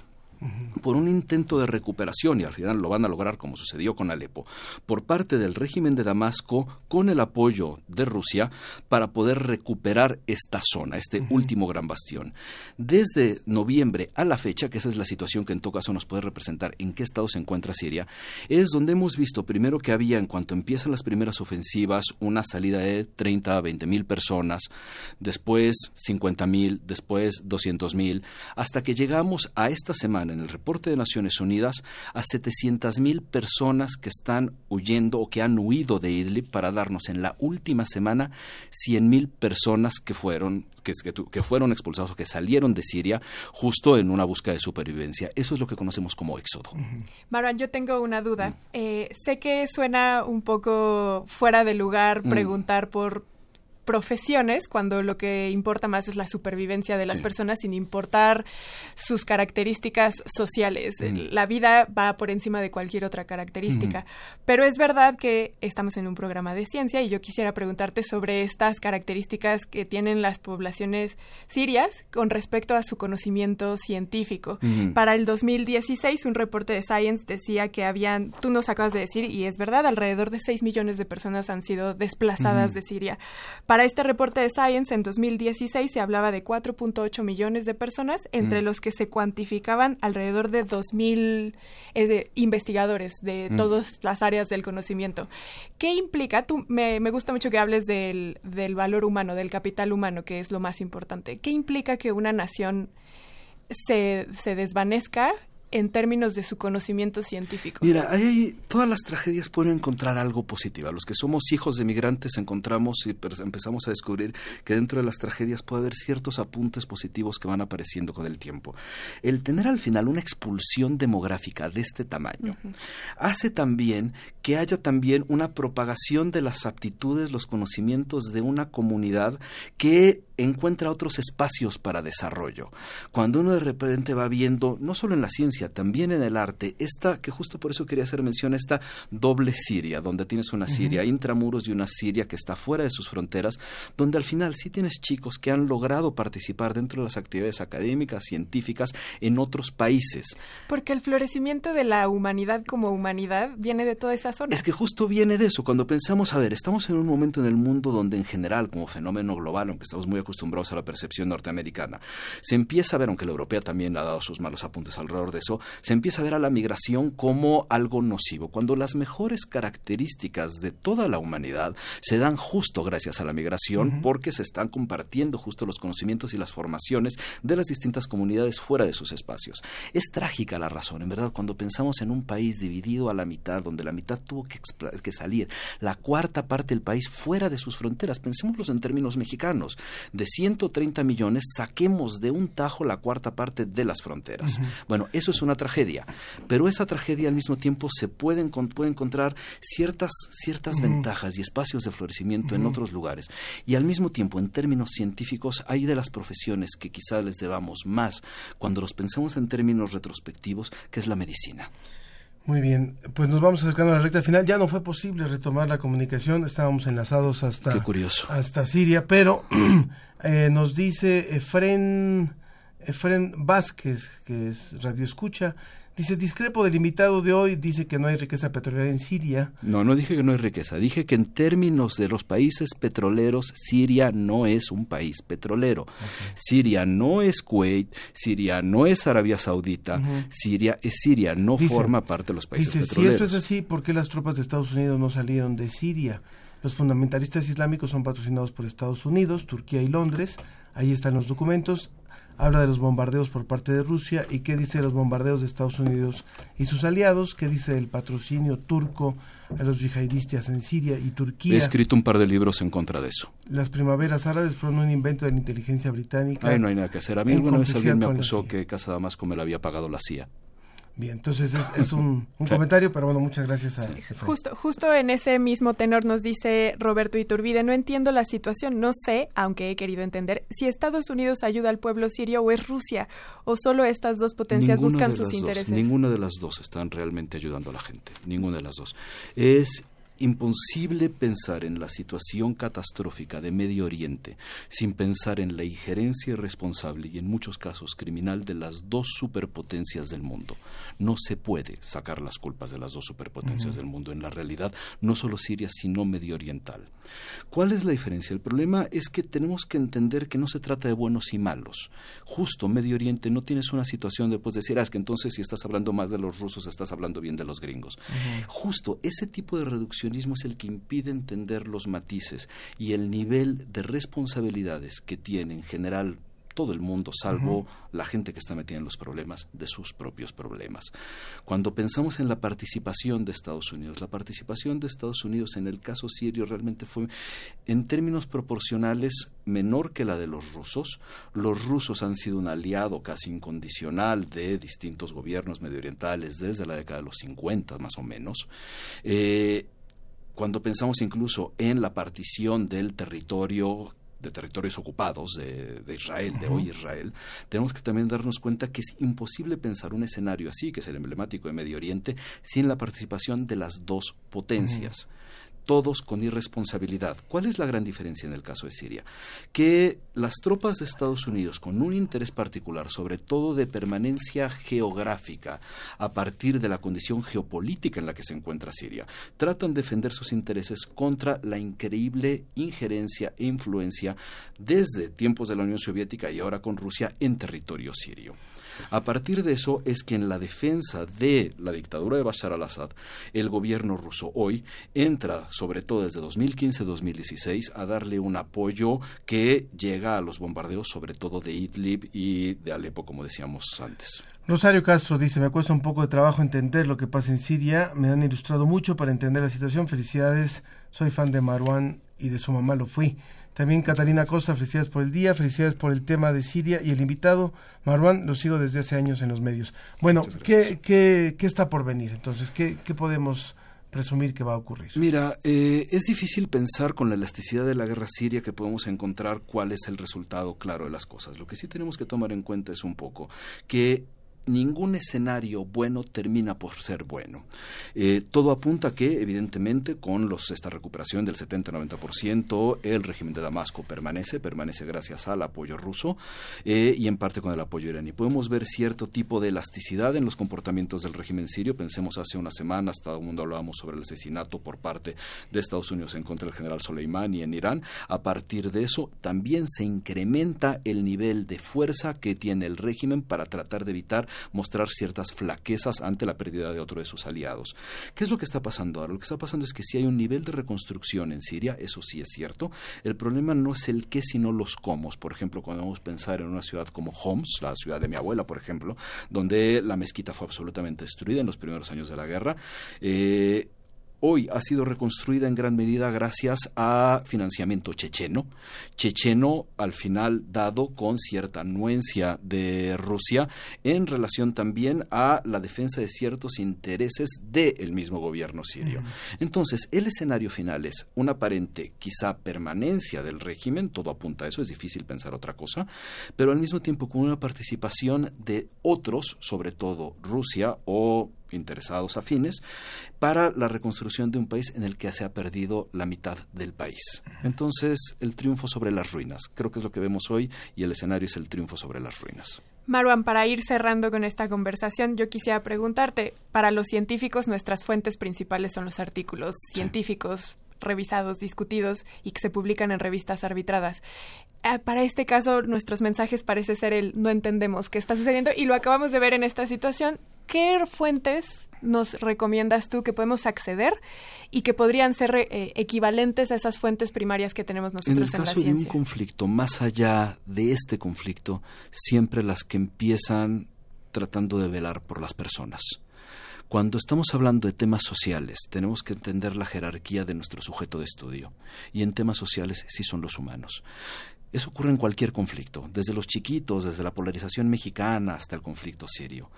por un intento de recuperación, y al final lo van a lograr como sucedió con Alepo, por parte del régimen de Damasco con el apoyo de Rusia para poder recuperar esta zona, este uh -huh. último gran bastión. Desde noviembre a la fecha, que esa es la situación que en todo caso nos puede representar en qué estado se encuentra Siria, es donde hemos visto primero que había, en cuanto empiezan las primeras ofensivas, una salida de 30 a 20 mil personas, después 50 mil, después 200 mil, hasta que llegamos a esta semana en el reporte de Naciones Unidas a 700.000 personas que están huyendo o que han huido de Idlib para darnos en la última semana 100.000 personas que fueron que, que, fueron expulsados o que salieron de Siria justo en una búsqueda de supervivencia. Eso es lo que conocemos como éxodo. Marwan, yo tengo una duda. Eh, sé que suena un poco fuera de lugar preguntar por profesiones cuando lo que importa más es la supervivencia de las sí. personas sin importar sus características sociales. Mm. La vida va por encima de cualquier otra característica. Mm. Pero es verdad que estamos en un programa de ciencia y yo quisiera preguntarte sobre estas características que tienen las poblaciones sirias con respecto a su conocimiento científico. Mm. Para el 2016 un reporte de Science decía que habían, tú nos acabas de decir, y es verdad, alrededor de 6 millones de personas han sido desplazadas de Siria. Para este reporte de Science, en 2016 se hablaba de 4.8 millones de personas, entre mm. los que se cuantificaban alrededor de 2.000 eh, investigadores de mm. todas las áreas del conocimiento. ¿Qué implica? Tú, me, me gusta mucho que hables del, del valor humano, del capital humano, que es lo más importante. ¿Qué implica que una nación se, se desvanezca en términos de su conocimiento científico. Mira, hay, todas las tragedias pueden encontrar algo positivo. Los que somos hijos de migrantes encontramos y empezamos a descubrir que dentro de las tragedias puede haber ciertos apuntes positivos que van apareciendo con el tiempo. El tener al final una expulsión demográfica de este tamaño uh -huh. hace también que haya también una propagación de las aptitudes, los conocimientos de una comunidad que encuentra otros espacios para desarrollo. Cuando uno de repente va viendo, no solo en la ciencia, también en el arte, esta, que justo por eso quería hacer mención, esta doble Siria, donde tienes una Siria uh -huh. intramuros y una Siria que está fuera de sus fronteras, donde al final sí tienes chicos que han logrado participar dentro de las actividades académicas, científicas, en otros países. Porque el florecimiento de la humanidad como humanidad viene de toda esa zona. Es que justo viene de eso. Cuando pensamos, a ver, estamos en un momento en el mundo donde en general, como fenómeno global, aunque estamos muy acostumbrados a la percepción norteamericana, se empieza a ver, aunque la europea también ha dado sus malos apuntes alrededor de eso, se empieza a ver a la migración como algo nocivo, cuando las mejores características de toda la humanidad se dan justo gracias a la migración, uh -huh. porque se están compartiendo justo los conocimientos y las formaciones de las distintas comunidades fuera de sus espacios. Es trágica la razón, en verdad, cuando pensamos en un país dividido a la mitad, donde la mitad tuvo que, que salir, la cuarta parte del país fuera de sus fronteras, pensémoslo en términos mexicanos, de 130 millones, saquemos de un tajo la cuarta parte de las fronteras. Uh -huh. Bueno, eso es una tragedia, pero esa tragedia al mismo tiempo se puede, puede encontrar ciertas, ciertas uh -huh. ventajas y espacios de florecimiento uh -huh. en otros lugares. Y al mismo tiempo, en términos científicos, hay de las profesiones que quizá les debamos más cuando los pensemos en términos retrospectivos, que es la medicina. Muy bien, pues nos vamos acercando a la recta final. Ya no fue posible retomar la comunicación, estábamos enlazados hasta, Qué curioso. hasta Siria, pero eh, nos dice Efren, Efren Vázquez, que es Radio Escucha, Dice, discrepo del invitado de hoy, dice que no hay riqueza petrolera en Siria. No, no dije que no hay riqueza, dije que en términos de los países petroleros, Siria no es un país petrolero. Okay. Siria no es Kuwait, Siria no es Arabia Saudita, uh -huh. Siria es Siria, no dice, forma parte de los países dice, petroleros. Si esto es así, ¿por qué las tropas de Estados Unidos no salieron de Siria? Los fundamentalistas islámicos son patrocinados por Estados Unidos, Turquía y Londres. Ahí están los documentos habla de los bombardeos por parte de Rusia y qué dice de los bombardeos de Estados Unidos y sus aliados, qué dice del patrocinio turco a los yihadistas en Siria y Turquía. He escrito un par de libros en contra de eso. Las primaveras árabes fueron un invento de la inteligencia británica. Ay, no hay nada que hacer. A mí alguna vez alguien me acusó que Casa Damasco me la había pagado la CIA. Bien, entonces es, es un, un sí. comentario, pero bueno, muchas gracias a Justo, justo en ese mismo tenor nos dice Roberto Iturbide, no entiendo la situación, no sé, aunque he querido entender, si Estados Unidos ayuda al pueblo sirio o es Rusia, o solo estas dos potencias ninguna buscan sus intereses. Dos, ninguna de las dos están realmente ayudando a la gente, ninguna de las dos. Es imposible pensar en la situación catastrófica de Medio Oriente sin pensar en la injerencia irresponsable y en muchos casos criminal de las dos superpotencias del mundo. No se puede sacar las culpas de las dos superpotencias uh -huh. del mundo en la realidad, no solo Siria, sino medio oriental. ¿Cuál es la diferencia? El problema es que tenemos que entender que no se trata de buenos y malos. Justo Medio Oriente no tienes una situación de pues decir, ah, es que entonces si estás hablando más de los rusos, estás hablando bien de los gringos. Uh -huh. Justo ese tipo de es el que impide entender los matices y el nivel de responsabilidades que tiene en general todo el mundo, salvo la gente que está metida en los problemas de sus propios problemas. Cuando pensamos en la participación de Estados Unidos, la participación de Estados Unidos en el caso sirio realmente fue, en términos proporcionales, menor que la de los rusos. Los rusos han sido un aliado casi incondicional de distintos gobiernos medioorientales desde la década de los 50, más o menos. Eh, cuando pensamos incluso en la partición del territorio de territorios ocupados de, Israel, de hoy Israel, tenemos que también darnos cuenta que es imposible pensar un escenario así, que es el emblemático de Medio Oriente, sin la participación de las dos potencias todos con irresponsabilidad. ¿Cuál es la gran diferencia en el caso de Siria? Que las tropas de Estados Unidos, con un interés particular, sobre todo de permanencia geográfica, a partir de la condición geopolítica en la que se encuentra Siria, tratan de defender sus intereses contra la increíble injerencia e influencia desde tiempos de la Unión Soviética y ahora con Rusia en territorio sirio. A partir de eso es que en la defensa de la dictadura de Bashar al-Assad, el gobierno ruso hoy entra, sobre todo desde 2015-2016, a darle un apoyo que llega a los bombardeos, sobre todo de Idlib y de Alepo, como decíamos antes. Rosario Castro dice, me cuesta un poco de trabajo entender lo que pasa en Siria, me han ilustrado mucho para entender la situación, felicidades, soy fan de Marwan y de su mamá lo fui. También Catalina Costa, felicidades por el día, felicidades por el tema de Siria y el invitado, Marwan, lo sigo desde hace años en los medios. Bueno, ¿qué, qué, qué está por venir entonces? ¿Qué, qué podemos presumir que va a ocurrir? Mira, eh, es difícil pensar con la elasticidad de la guerra siria que podemos encontrar cuál es el resultado claro de las cosas. Lo que sí tenemos que tomar en cuenta es un poco que ningún escenario bueno termina por ser bueno. Eh, todo apunta a que, evidentemente, con los, esta recuperación del 70-90%, el régimen de Damasco permanece, permanece gracias al apoyo ruso eh, y en parte con el apoyo iraní. Podemos ver cierto tipo de elasticidad en los comportamientos del régimen sirio. Pensemos hace unas semanas, todo el mundo hablábamos sobre el asesinato por parte de Estados Unidos en contra del general Soleimani en Irán. A partir de eso, también se incrementa el nivel de fuerza que tiene el régimen para tratar de evitar mostrar ciertas flaquezas ante la pérdida de otro de sus aliados. ¿Qué es lo que está pasando ahora? Lo que está pasando es que si hay un nivel de reconstrucción en Siria, eso sí es cierto, el problema no es el qué, sino los cómo. Por ejemplo, cuando vamos a pensar en una ciudad como Homs, la ciudad de mi abuela, por ejemplo, donde la mezquita fue absolutamente destruida en los primeros años de la guerra, eh, hoy ha sido reconstruida en gran medida gracias a financiamiento checheno. Checheno, al final, dado con cierta anuencia de Rusia en relación también a la defensa de ciertos intereses del mismo gobierno sirio. Entonces, el escenario final es una aparente, quizá, permanencia del régimen, todo apunta a eso, es difícil pensar otra cosa, pero al mismo tiempo con una participación de otros, sobre todo Rusia o interesados afines para la reconstrucción de un país en el que se ha perdido la mitad del país. Entonces, el triunfo sobre las ruinas, creo que es lo que vemos hoy y el escenario es el triunfo sobre las ruinas. Marwan, para ir cerrando con esta conversación, yo quisiera preguntarte, para los científicos nuestras fuentes principales son los artículos científicos revisados, discutidos y que se publican en revistas arbitradas. Eh, para este caso, nuestros mensajes parece ser el no entendemos qué está sucediendo y lo acabamos de ver en esta situación. ¿Qué fuentes nos recomiendas tú que podemos acceder y que podrían ser eh, equivalentes a esas fuentes primarias que tenemos nosotros en, el caso de un conflicto, más allá de este conflicto, siempre las que empiezan tratando de velar por las personas. Cuando estamos hablando de temas sociales, tenemos que entender la jerarquía de nuestro sujeto de estudio. Y en temas sociales sí son los humanos. Eso ocurre en cualquier conflicto, desde los chiquitos, desde la polarización mexicana hasta el conflicto sirio.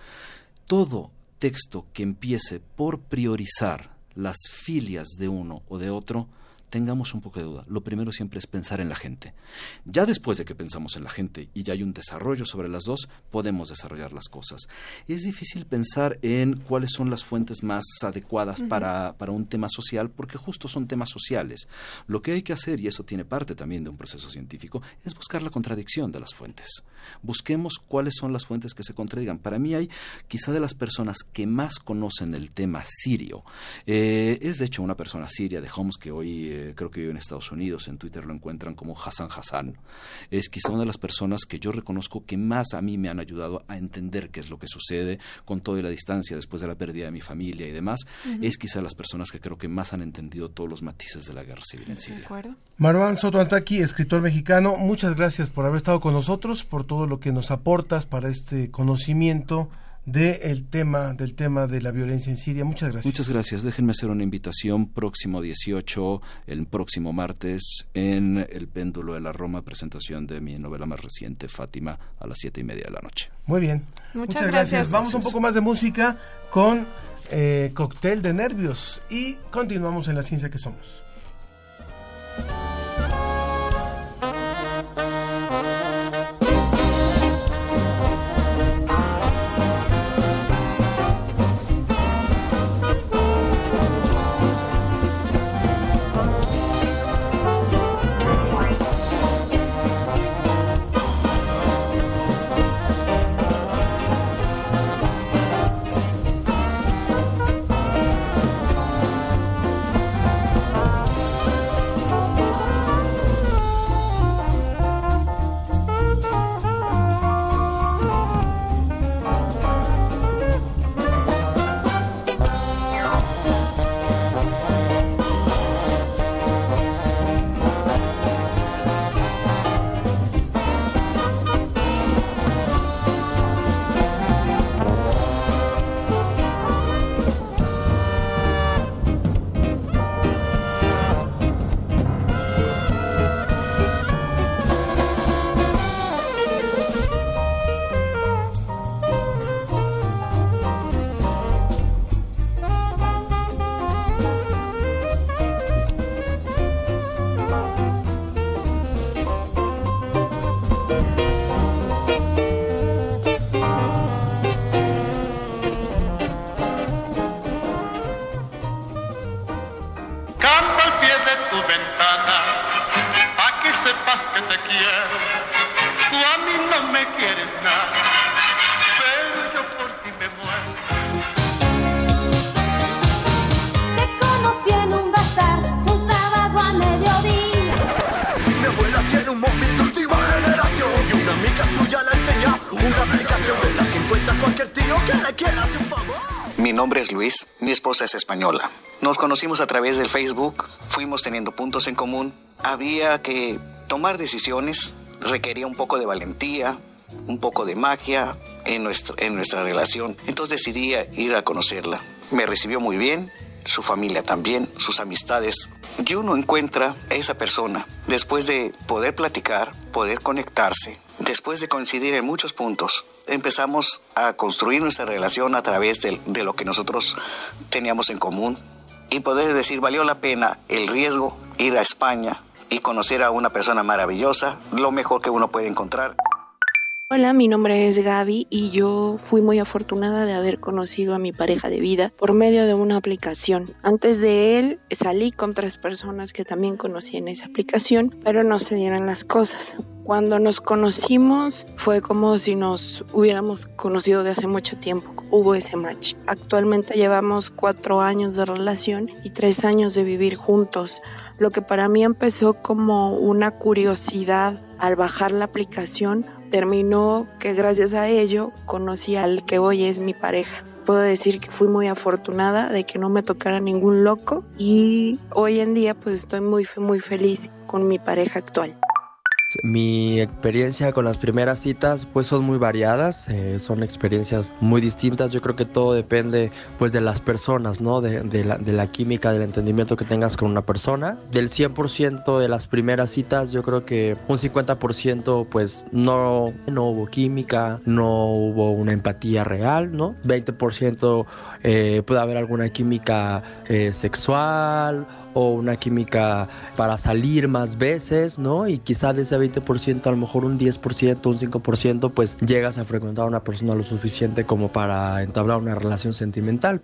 Todo texto que empiece por priorizar las filias de uno o de otro tengamos un poco de duda. Lo primero siempre es pensar en la gente. Ya después de que pensamos en la gente y ya hay un desarrollo sobre las dos, podemos desarrollar las cosas. Es difícil pensar en cuáles son las fuentes más adecuadas para, para un tema social, porque justo son temas sociales. Lo que hay que hacer, y eso tiene parte también de un proceso científico, es buscar la contradicción de las fuentes. Busquemos cuáles son las fuentes que se contradigan. Para mí hay quizá de las personas que más conocen el tema sirio. Eh, es de hecho una persona siria de Homs que hoy... Eh, eh, creo que vive en Estados Unidos, en Twitter lo encuentran como Hassan Hassan. Es quizá una de las personas que yo reconozco que más a mí me han ayudado a entender qué es lo que sucede con toda la distancia después de la pérdida de mi familia y demás. Es quizá las personas que creo que más han entendido todos los matices de la guerra civil en Siria. Marwan Soto Antaki, escritor mexicano, muchas gracias por haber estado con nosotros, por todo lo que nos aportas para este conocimiento del tema del tema de la violencia en Siria. Muchas gracias. Muchas gracias. Déjenme hacer una invitación próximo 18, el próximo martes, en El Péndulo de la Roma, presentación de mi novela más reciente, Fátima, a las siete y media de la noche. Muy bien. Muchas, gracias. Vamos un poco más de música con eh, Cóctel de Nervios y continuamos en la ciencia que somos. Nombre Luis, mi esposa es española. Nos conocimos a través del Facebook, fuimos teniendo puntos en común. Había que tomar decisiones, requería un poco de valentía, un poco de magia en nuestra, en nuestra relación. Entonces decidí ir a conocerla. Me recibió muy bien, su familia también, sus amistades. Y uno encuentra a esa persona después de poder platicar, poder conectarse, después de coincidir en muchos puntos. Empezamos a construir nuestra relación a través de, lo que nosotros teníamos en común y poder decir valió la pena el riesgo ir a España y conocer a una persona maravillosa, lo mejor que uno puede encontrar. Hola, mi nombre es Gaby y yo fui muy afortunada de haber conocido a mi pareja de vida por medio de una aplicación. Antes de él salí con tres personas que también conocí en esa aplicación, pero no se dieron las cosas. Cuando nos conocimos fue como si nos hubiéramos conocido de hace mucho tiempo. Hubo ese match. Actualmente llevamos cuatro años de relación y tres años de vivir juntos. Lo que para mí empezó como una curiosidad al bajar la aplicación terminó que gracias a ello conocí al que hoy es mi pareja. Puedo decir que fui muy afortunada de que no me tocara ningún loco y hoy en día pues estoy muy muy feliz con mi pareja actual. Mi experiencia con las primeras citas pues son muy variadas, eh, son experiencias muy distintas, yo creo que todo depende pues de las personas, ¿no? De, de, la, química, del entendimiento que tengas con una persona. Del 100% de las primeras citas yo creo que un 50% pues no, no hubo química, no hubo una empatía real, ¿no? 20% eh, puede haber alguna química eh, sexual o una química para salir más veces, ¿no? Y quizá de ese 20%, a lo mejor un 10%, un 5%, pues llegas a frecuentar a una persona lo suficiente como para entablar una relación sentimental.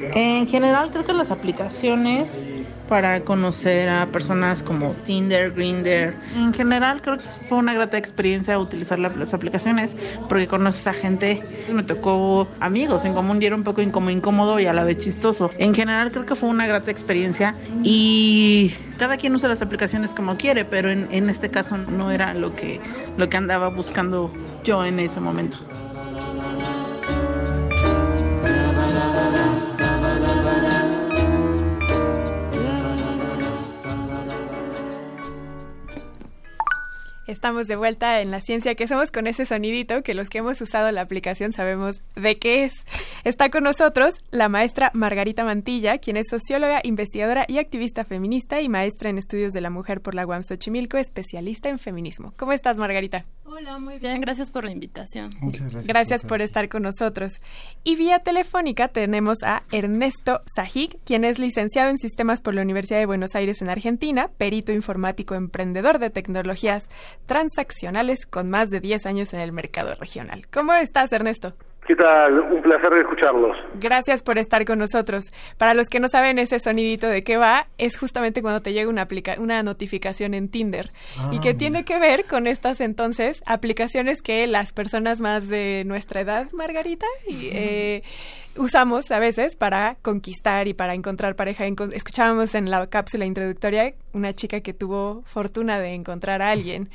En general creo que las aplicaciones para conocer a personas como Tinder, Grinder, en general creo que fue una grata experiencia utilizar las aplicaciones porque conoces a gente, me tocó amigos en común y era un poco incómodo y a la vez chistoso. En general creo que fue una grata experiencia y cada quien usa las aplicaciones como quiere, pero en, en este caso no era lo que, lo que andaba buscando yo en ese momento. Estamos de vuelta en la ciencia que somos con ese sonidito que los que hemos usado la aplicación sabemos de qué es. Está con nosotros la maestra Margarita Mantilla, quien es socióloga, investigadora y activista feminista y maestra en estudios de la mujer por la UAM Xochimilco, especialista en feminismo. ¿Cómo estás, Margarita? Hola, muy bien, gracias por la invitación. Muchas gracias. Gracias por, estar con nosotros. Y vía telefónica tenemos a Ernesto Sajik, quien es licenciado en sistemas por la Universidad de Buenos Aires en Argentina, perito informático emprendedor de tecnologías transaccionales con más de 10 años en el mercado regional. ¿Cómo estás, Ernesto? ¿Qué tal? Un placer escucharlos. Gracias por estar con nosotros. Para los que no saben ese sonidito de qué va, es justamente cuando te llega una, una notificación en Tinder Ah, y que tiene que ver con estas entonces aplicaciones que las personas más de nuestra edad, Margarita, y, eh, usamos a veces para conquistar y para encontrar pareja. Escuchábamos en la cápsula introductoria una chica que tuvo fortuna de encontrar a alguien.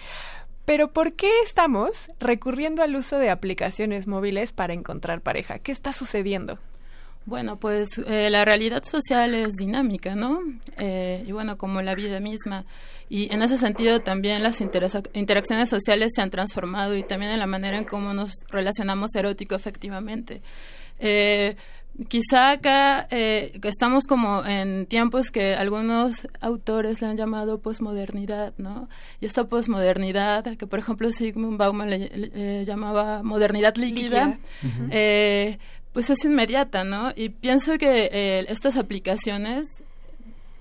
Pero ¿por qué estamos recurriendo al uso de aplicaciones móviles para encontrar pareja? ¿Qué está sucediendo? Bueno, pues eh, la realidad social es dinámica, ¿no? Eh, y bueno, como la vida misma. Y en ese sentido también las interacciones sociales se han transformado y también en la manera en cómo nos relacionamos erótico efectivamente. Eh, quizá acá eh, estamos como en tiempos que algunos autores le han llamado posmodernidad, ¿no? Y esta posmodernidad, que por ejemplo Sigmund Bauman le, llamaba modernidad líquida, eh, pues es inmediata, ¿no? Y pienso que eh, estas aplicaciones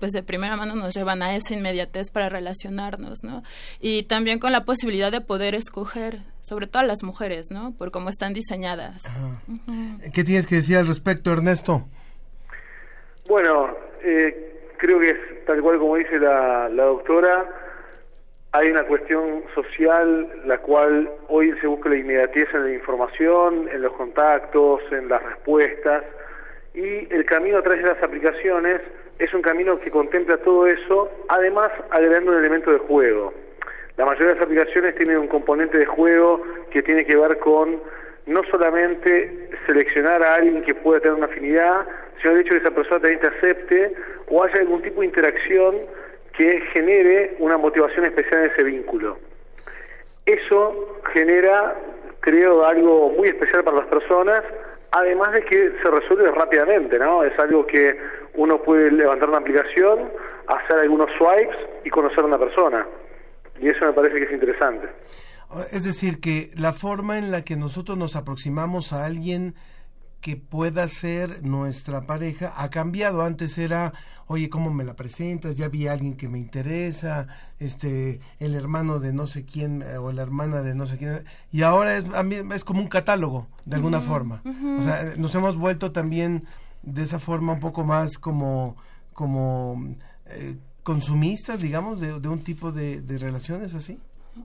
pues de primera mano nos llevan a esa inmediatez para relacionarnos, ¿no? Y también con la posibilidad de poder escoger, sobre todo a las mujeres, ¿no? Por cómo están diseñadas. ¿Qué tienes que decir al respecto, Ernesto? Bueno, eh, creo que es tal cual como dice la, la doctora, hay una cuestión social la cual hoy se busca la inmediatez en la información, en los contactos, en las respuestas, y el camino a través de las aplicaciones es un camino que contempla todo eso, además agregando un elemento de juego. La mayoría de las aplicaciones tienen un componente de juego que tiene que ver con no solamente seleccionar a alguien que pueda tener una afinidad, sino el hecho de que esa persona también te acepte o haya algún tipo de interacción que genere una motivación especial en ese vínculo. Eso genera, creo, algo muy especial para las personas, además de que se resuelve rápidamente, ¿no? Es algo que uno puede levantar una aplicación, hacer algunos swipes y conocer a una persona. Y eso me parece que es interesante. Es decir, que la forma en la que nosotros nos aproximamos a alguien que pueda ser nuestra pareja ha cambiado. Antes era, oye, ¿cómo me la presentas? Ya vi a alguien que me interesa, este, el hermano de no sé quién eh, o la hermana de no sé quién. Y ahora es, a mí es como un catálogo, de alguna forma. O sea, eh, nos hemos vuelto también de esa forma un poco más como, como eh, consumistas, digamos, de, de un tipo de, de relaciones así.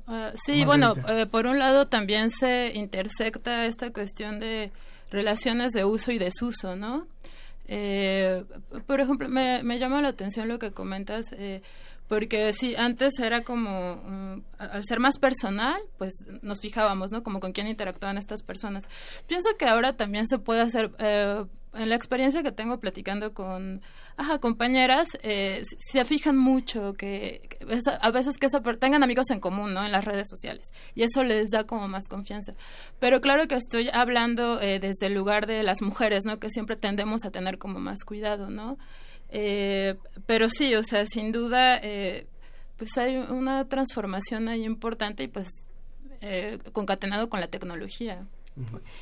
Ah, sí, bueno, Margarita. por un lado también se intersecta esta cuestión de relaciones de uso y desuso, ¿no? Eh, por ejemplo, me, me llama la atención lo que comentas, eh, porque sí, antes era como, mm, al ser más personal, pues nos fijábamos, ¿no? Como con quién interactuaban estas personas. Pienso que ahora también se puede hacer, eh, en la experiencia que tengo platicando con compañeras, eh, se fijan mucho que, a veces que esa tengan amigos en común, ¿no? En las redes sociales. Y eso les da como más confianza. Pero claro que estoy hablando eh, desde el lugar de las mujeres, ¿no? Que siempre tendemos a tener como más cuidado, ¿no? Eh, pero sí, o sea, sin duda, eh, pues hay una transformación ahí importante y pues eh, concatenado con la tecnología.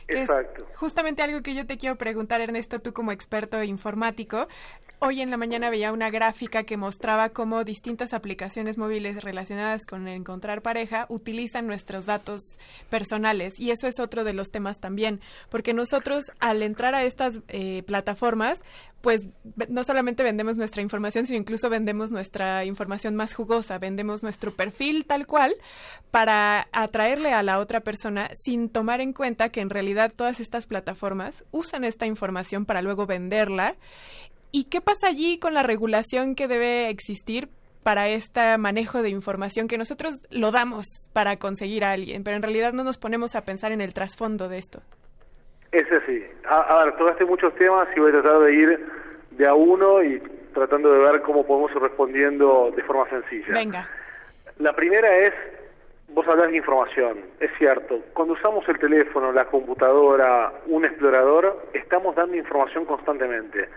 Que es justamente algo que yo te quiero preguntar, Ernesto, tú como experto informático. Hoy en la mañana veía una gráfica que mostraba cómo distintas aplicaciones móviles relacionadas con encontrar pareja utilizan nuestros datos personales. Y eso es otro de los temas también, porque nosotros al entrar a estas eh, plataformas, pues no solamente vendemos nuestra información, sino incluso vendemos nuestra información más jugosa, vendemos nuestro perfil tal cual para atraerle a la otra persona sin tomar en cuenta que en realidad todas estas plataformas usan esta información para luego venderla. ¿Y qué pasa allí con la regulación que debe existir para este manejo de información que nosotros lo damos para conseguir a alguien, pero en realidad no nos ponemos a pensar en el trasfondo de esto? Es así. A, a ver, tocaste muchos temas y voy a tratar de ir de a uno y tratando de ver cómo podemos ir respondiendo de forma sencilla. Venga. La primera es, vos hablas de información, es cierto, cuando usamos el teléfono, la computadora, un explorador, estamos dando información constantemente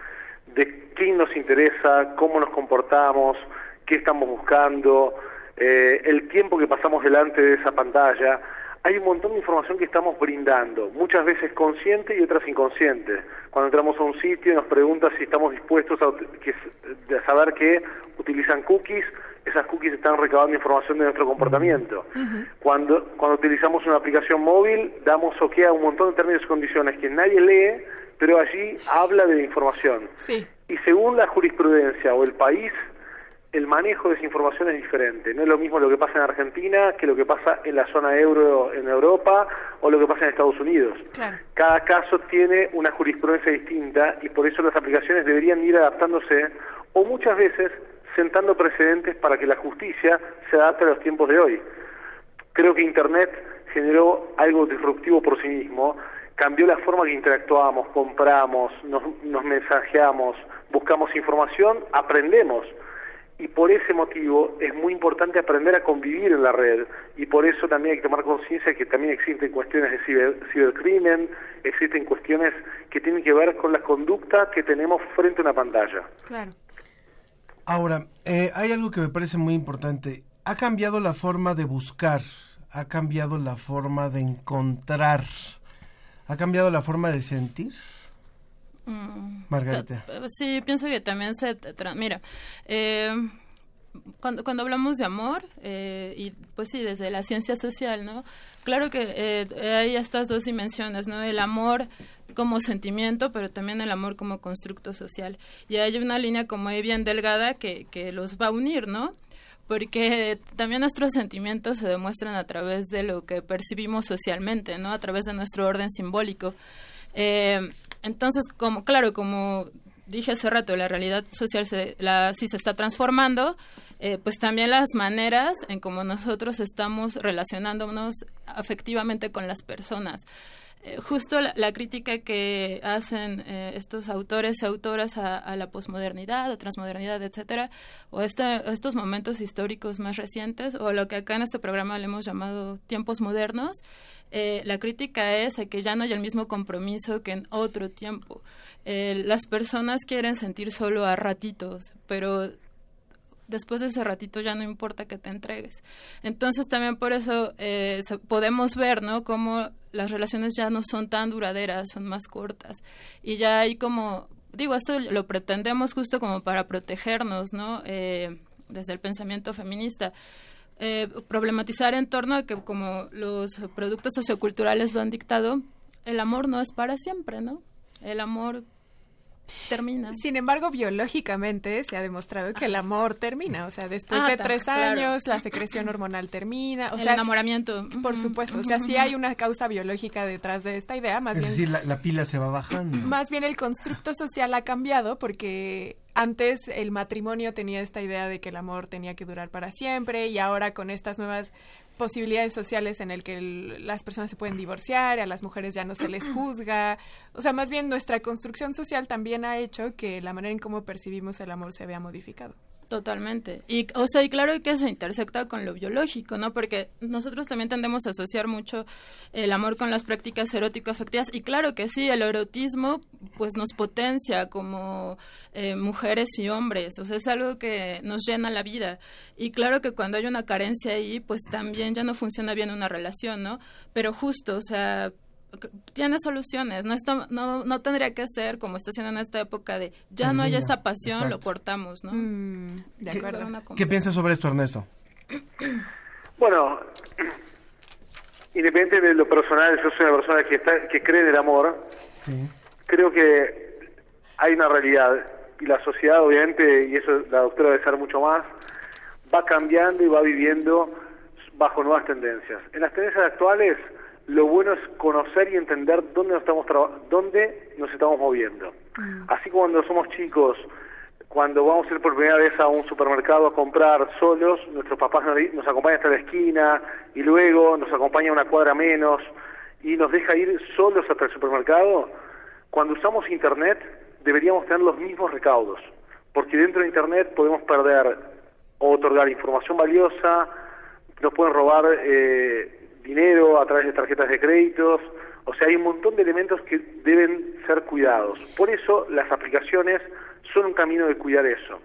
de quién nos interesa, cómo nos comportamos, qué estamos buscando, eh, el tiempo que pasamos delante de esa pantalla. Hay un montón de información que estamos brindando, muchas veces consciente y otras inconsciente. Cuando entramos a un sitio y nos pregunta si estamos dispuestos a, que, a saber que utilizan cookies, esas cookies están recabando información de nuestro comportamiento. Cuando, cuando utilizamos una aplicación móvil, damos OK a un montón de términos y condiciones que nadie lee, pero allí habla de información. Sí. Y según la jurisprudencia o el país, el manejo de esa información es diferente. No es lo mismo lo que pasa en Argentina que lo que pasa en la zona euro en Europa o lo que pasa en Estados Unidos. Claro. Cada caso tiene una jurisprudencia distinta y por eso las aplicaciones deberían ir adaptándose o muchas veces sentando precedentes para que la justicia se adapte a los tiempos de hoy. Creo que Internet generó algo disruptivo por sí mismo, cambió la forma que interactuamos, compramos, nos, nos mensajeamos, buscamos información, aprendemos. Y por ese motivo es muy importante aprender a convivir en la red y por eso también hay que tomar conciencia que también existen cuestiones de ciber- cibercrimen, existen cuestiones que tienen que ver con la conducta que tenemos frente a una pantalla. Claro. Ahora, eh, hay algo que me parece muy importante. Ha cambiado la forma de buscar, ha cambiado la forma de encontrar, ha cambiado la forma de sentir. Mm, Margarita. ta- Sí, pienso que también se... Mira, eh, cuando, cuando hablamos de amor, eh, y pues sí, desde la ciencia social, ¿no? Claro que eh, hay estas dos dimensiones, ¿no? El amor como sentimiento, pero también el amor como constructo social. Y hay una línea como ahí bien delgada que, que los va a unir, ¿no? Porque también nuestros sentimientos se demuestran a través de lo que percibimos socialmente, ¿no? A través de nuestro orden simbólico. Eh, entonces, como claro, como dije hace rato, la realidad social se, la, sí se está transformando, eh, pues también las maneras en cómo nosotros estamos relacionándonos afectivamente con las personas. Eh, justo la, crítica que hacen eh, estos autores y autoras a, la posmodernidad o transmodernidad, etcétera, o estos momentos históricos más recientes, o lo que acá en este programa le hemos llamado tiempos modernos, eh, la crítica es que ya no hay el mismo compromiso que en otro tiempo. Las personas quieren sentir solo a ratitos, pero después de ese ratito ya no importa que te entregues. Entonces también por eso eh, podemos ver, ¿no? Cómo las relaciones ya no son tan duraderas, son más cortas. Y ya hay como, digo, esto lo pretendemos justo como para protegernos, ¿no? Eh, desde el pensamiento feminista. Eh, problematizar en torno a que como los productos socioculturales lo han dictado, el amor no es para siempre, ¿no? El amor termina. Sin embargo, biológicamente se ha demostrado que el amor termina. O sea, después Ah, de tres claro. años, la secreción hormonal termina. O El sea, enamoramiento. Por supuesto. O sea, sí hay una causa biológica detrás de esta idea. Más Es bien, decir, la, la pila se va bajando. más bien el constructo social ha cambiado porque antes el matrimonio tenía esta idea de que el amor tenía que durar para siempre y ahora con estas nuevas posibilidades sociales en el que el- las personas se pueden divorciar, a las mujeres ya no se les juzga. O sea, más bien nuestra construcción social también ha hecho que la manera en cómo percibimos el amor se vea modificado. Totalmente. Y, o sea, y claro que se intersecta con lo biológico, ¿no? Porque nosotros también tendemos a asociar mucho el amor con las prácticas erótico-afectivas. Y claro que sí, el erotismo, pues nos potencia como eh, mujeres y hombres. O sea, es algo que nos llena la vida. Y claro que cuando hay una carencia ahí, pues también ya no funciona bien una relación, ¿no? Pero justo, o sea, tiene soluciones, no, está, no, no tendría que ser como está haciendo en esta época de ya no hay esa pasión, exacto. lo cortamos, ¿no? de acuerdo. ¿Qué piensas sobre esto, Ernesto? Bueno, independiente de lo personal, yo soy una persona que, está, que cree en el amor. Creo que hay una realidad y la sociedad, obviamente, y eso la doctora debe saber mucho más, va cambiando y va viviendo bajo nuevas tendencias. En las tendencias actuales, lo bueno es conocer y entender dónde nos estamos dónde nos estamos moviendo. Así como cuando somos chicos, cuando vamos a ir por primera vez a un supermercado a comprar solos, nuestros papás nos, nos acompañan hasta la esquina y luego nos acompaña una cuadra menos y nos deja ir solos hasta el supermercado. Cuando usamos Internet deberíamos tener los mismos recaudos, porque dentro de Internet podemos perder o otorgar información valiosa, nos pueden robar eh, dinero a través de tarjetas de créditos, o sea, hay un montón de elementos que deben ser cuidados. Por eso las aplicaciones son un camino de cuidar eso.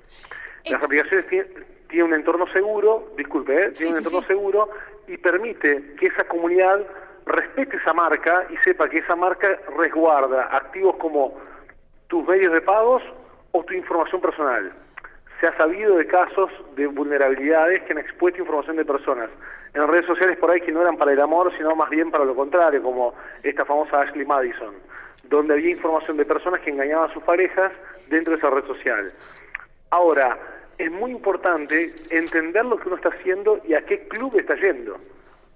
Las aplicaciones tienen, tienen un entorno seguro, disculpe, ¿eh? tienen un entorno seguro y permite que esa comunidad respete esa marca y sepa que esa marca resguarda activos como tus medios de pagos o tu información personal. Se ha sabido de casos de vulnerabilidades que han expuesto información de personas en redes sociales por ahí que no eran para el amor, sino más bien para lo contrario, como esta famosa Ashley Madison, donde había información de personas que engañaban a sus parejas dentro de esa red social. Ahora, es muy importante entender lo que uno está haciendo y a qué club está yendo.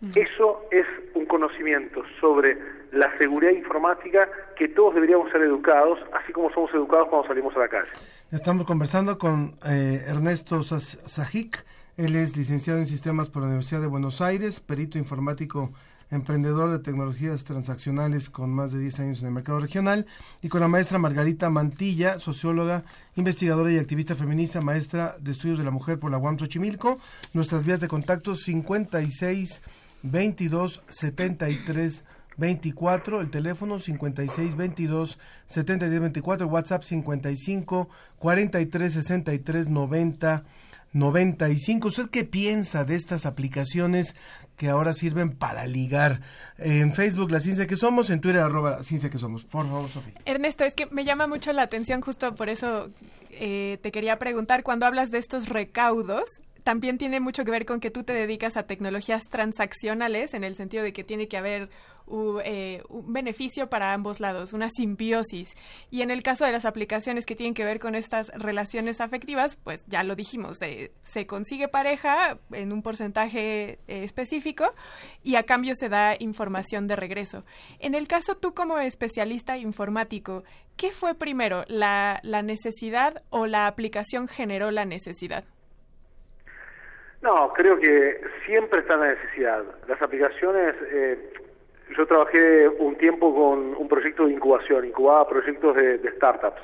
Eso es un conocimiento sobre la seguridad informática que todos deberíamos ser educados, así como somos educados cuando salimos a la calle. Estamos conversando con eh, Ernesto Sajic. Él es licenciado en sistemas por la Universidad de Buenos Aires, perito informático, emprendedor de tecnologías transaccionales con más de 10 años en el mercado regional, y con la maestra Margarita Mantilla, socióloga, investigadora y activista feminista, maestra de estudios de la mujer por la UAM Xochimilco. Nuestras vías de contacto 56 22 73 24, el teléfono 56 22 73 24, el WhatsApp 55 43 63 90 95. ¿Usted qué piensa de estas aplicaciones que ahora sirven para ligar? En Facebook, La Ciencia que Somos, en Twitter, arroba La Ciencia que Somos. Por favor, Sofía. Ernesto, es que me llama mucho la atención, justo por eso eh, te quería preguntar, cuando hablas de estos recaudos, también tiene mucho que ver con que tú te dedicas a tecnologías transaccionales, en el sentido de que tiene que haber eh, un beneficio para ambos lados, una simbiosis. Y en el caso de las aplicaciones que tienen que ver con estas relaciones afectivas, pues ya lo dijimos, se consigue pareja en un porcentaje eh, específico y a cambio se da información de regreso. En el caso tú como especialista informático, ¿qué fue primero, la necesidad o la aplicación generó la necesidad? No, creo que siempre está la necesidad. Las aplicaciones, eh, yo trabajé un tiempo con un proyecto de incubación, incubaba proyectos de, startups.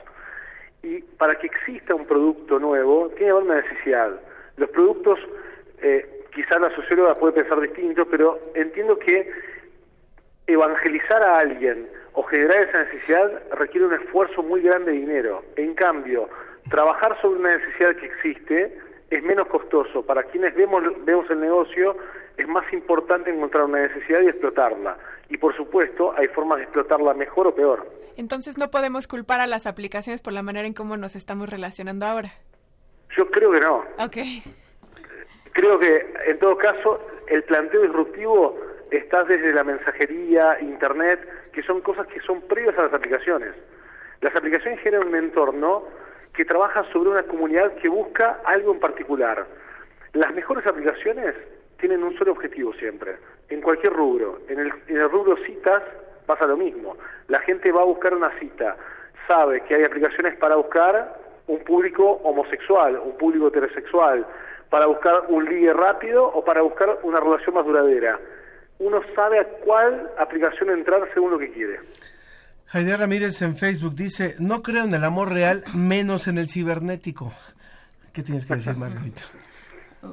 Y para que exista un producto nuevo, tiene que haber una necesidad. Los productos, eh, quizás la socióloga puede pensar distinto, pero entiendo que evangelizar a alguien o generar esa necesidad requiere un esfuerzo muy grande de dinero. En cambio, trabajar sobre una necesidad que existe es menos costoso. Para quienes vemos, vemos el negocio, es más importante encontrar una necesidad y explotarla. Y por supuesto, hay formas de explotarla mejor o peor. Entonces no podemos culpar a las aplicaciones por la manera en cómo nos estamos relacionando ahora. Yo creo que no. Ok. Creo que, en todo caso, el planteo disruptivo está desde la mensajería, Internet, que son cosas que son previas a las aplicaciones. Las aplicaciones generan un entorno que trabaja sobre una comunidad que busca algo en particular. Las mejores aplicaciones tienen un solo objetivo siempre, en cualquier rubro. En el, en el rubro citas pasa lo mismo. La gente va a buscar una cita, sabe que hay aplicaciones para buscar un público homosexual, un público heterosexual, para buscar un ligue rápido o para buscar una relación más duradera. Uno sabe a cuál aplicación entrar según lo que quiere. Javier Ramírez en Facebook dice, no creo en el amor real, menos en el cibernético. ¿Qué tienes que decir, Margarita?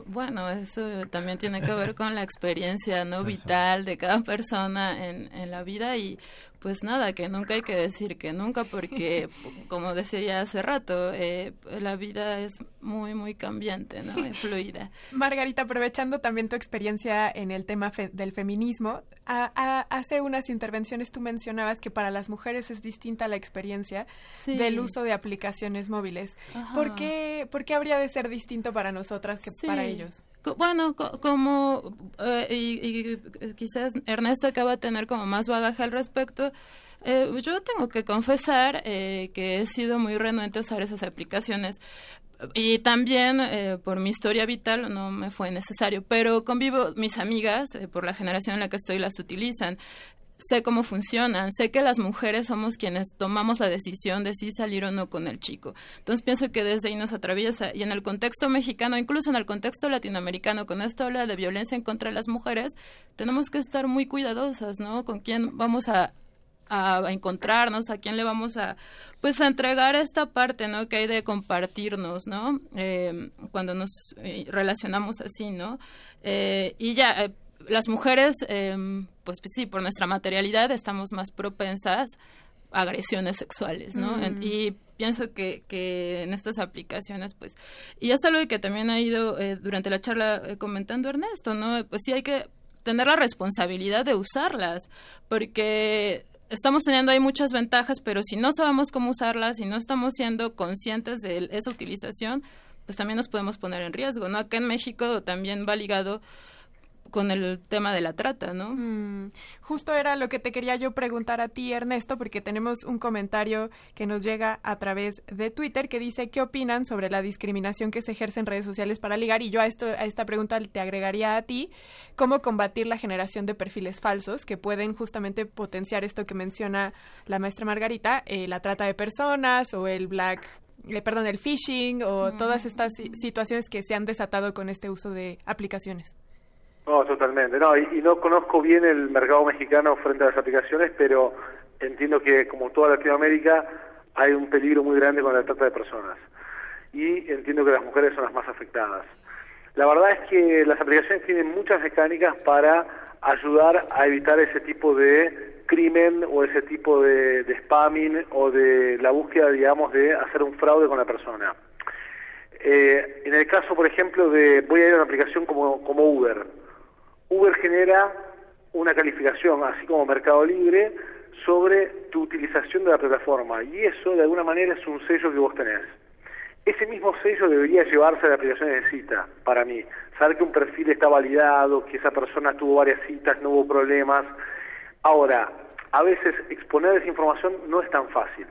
Bueno, eso también tiene que ver con la experiencia no vital de cada persona en, en la vida y pues nada, que nunca hay que decir que nunca, porque como decía ya hace rato, eh, la vida es muy, muy cambiante, ¿no? Y fluida. Margarita, aprovechando también tu experiencia en el tema fe- del feminismo, a- a- hace unas intervenciones tú mencionabas que para las mujeres es distinta la experiencia Sí. del uso de aplicaciones móviles. ¿Por qué, ¿Por qué habría de ser distinto para nosotras que Sí. para ellos? Bueno, co- como eh, y, y, eh, quizás Ernesto acaba de tener como más bagaje al respecto, eh, yo tengo que confesar eh, que he sido muy renuente a usar esas aplicaciones y también eh, por mi historia vital no me fue necesario, pero convivo, mis amigas, eh, por la generación en la que estoy, las utilizan. Sé cómo funcionan, sé que las mujeres somos quienes tomamos la decisión de si salir o no con el chico. Entonces pienso que desde ahí nos atraviesa y en el contexto mexicano, incluso en el contexto latinoamericano, con esta ola de violencia en contra de las mujeres, tenemos que estar muy cuidadosas, ¿no? Con quién vamos a, a encontrarnos, a quién le vamos a, pues, a entregar esta parte, ¿no? Que hay de compartirnos, ¿no? Eh, cuando nos eh, relacionamos así, ¿no? Eh, y ya, eh, las mujeres, eh, pues, pues sí, por nuestra materialidad estamos más propensas a agresiones sexuales, ¿no? Mm. En- y pienso que, que en estas aplicaciones, pues, y es algo que también ha ido durante la charla comentando Ernesto, ¿no? Pues sí hay que tener la responsabilidad de usarlas, porque estamos teniendo ahí muchas ventajas, pero si no sabemos cómo usarlas, si no estamos siendo conscientes de esa utilización, pues también nos podemos poner en riesgo, ¿no? Acá en México también va ligado con el tema de la trata, ¿no? Mm, justo era lo que te quería yo preguntar a ti, Ernesto, porque tenemos un comentario que nos llega a través de Twitter que dice qué opinan sobre la discriminación que se ejerce en redes sociales para ligar y yo a esto a esta pregunta te agregaría a ti cómo combatir la generación de perfiles falsos que pueden justamente potenciar esto que menciona la maestra Margarita, eh, la trata de personas o el black eh, perdón, el phishing o todas estas si- situaciones que se han desatado con este uso de aplicaciones. No, totalmente. No, y, no conozco bien el mercado mexicano frente a las aplicaciones, pero entiendo que como toda Latinoamérica hay un peligro muy grande con la trata de personas. Y entiendo que las mujeres son las más afectadas. La verdad es que las aplicaciones tienen muchas mecánicas para ayudar a evitar ese tipo de crimen o ese tipo de, de spamming o de la búsqueda, digamos, de hacer un fraude con la persona. Eh, en el caso, por ejemplo, de voy a ir a una aplicación como, como Uber. Uber genera una calificación, así como Mercado Libre, sobre tu utilización de la plataforma. Y eso, de alguna manera, es un sello que vos tenés. Ese mismo sello debería llevarse a la aplicación de cita, para mí. Saber que un perfil está validado, que esa persona tuvo varias citas, no hubo problemas. Ahora, a veces exponer esa información no es tan fácil,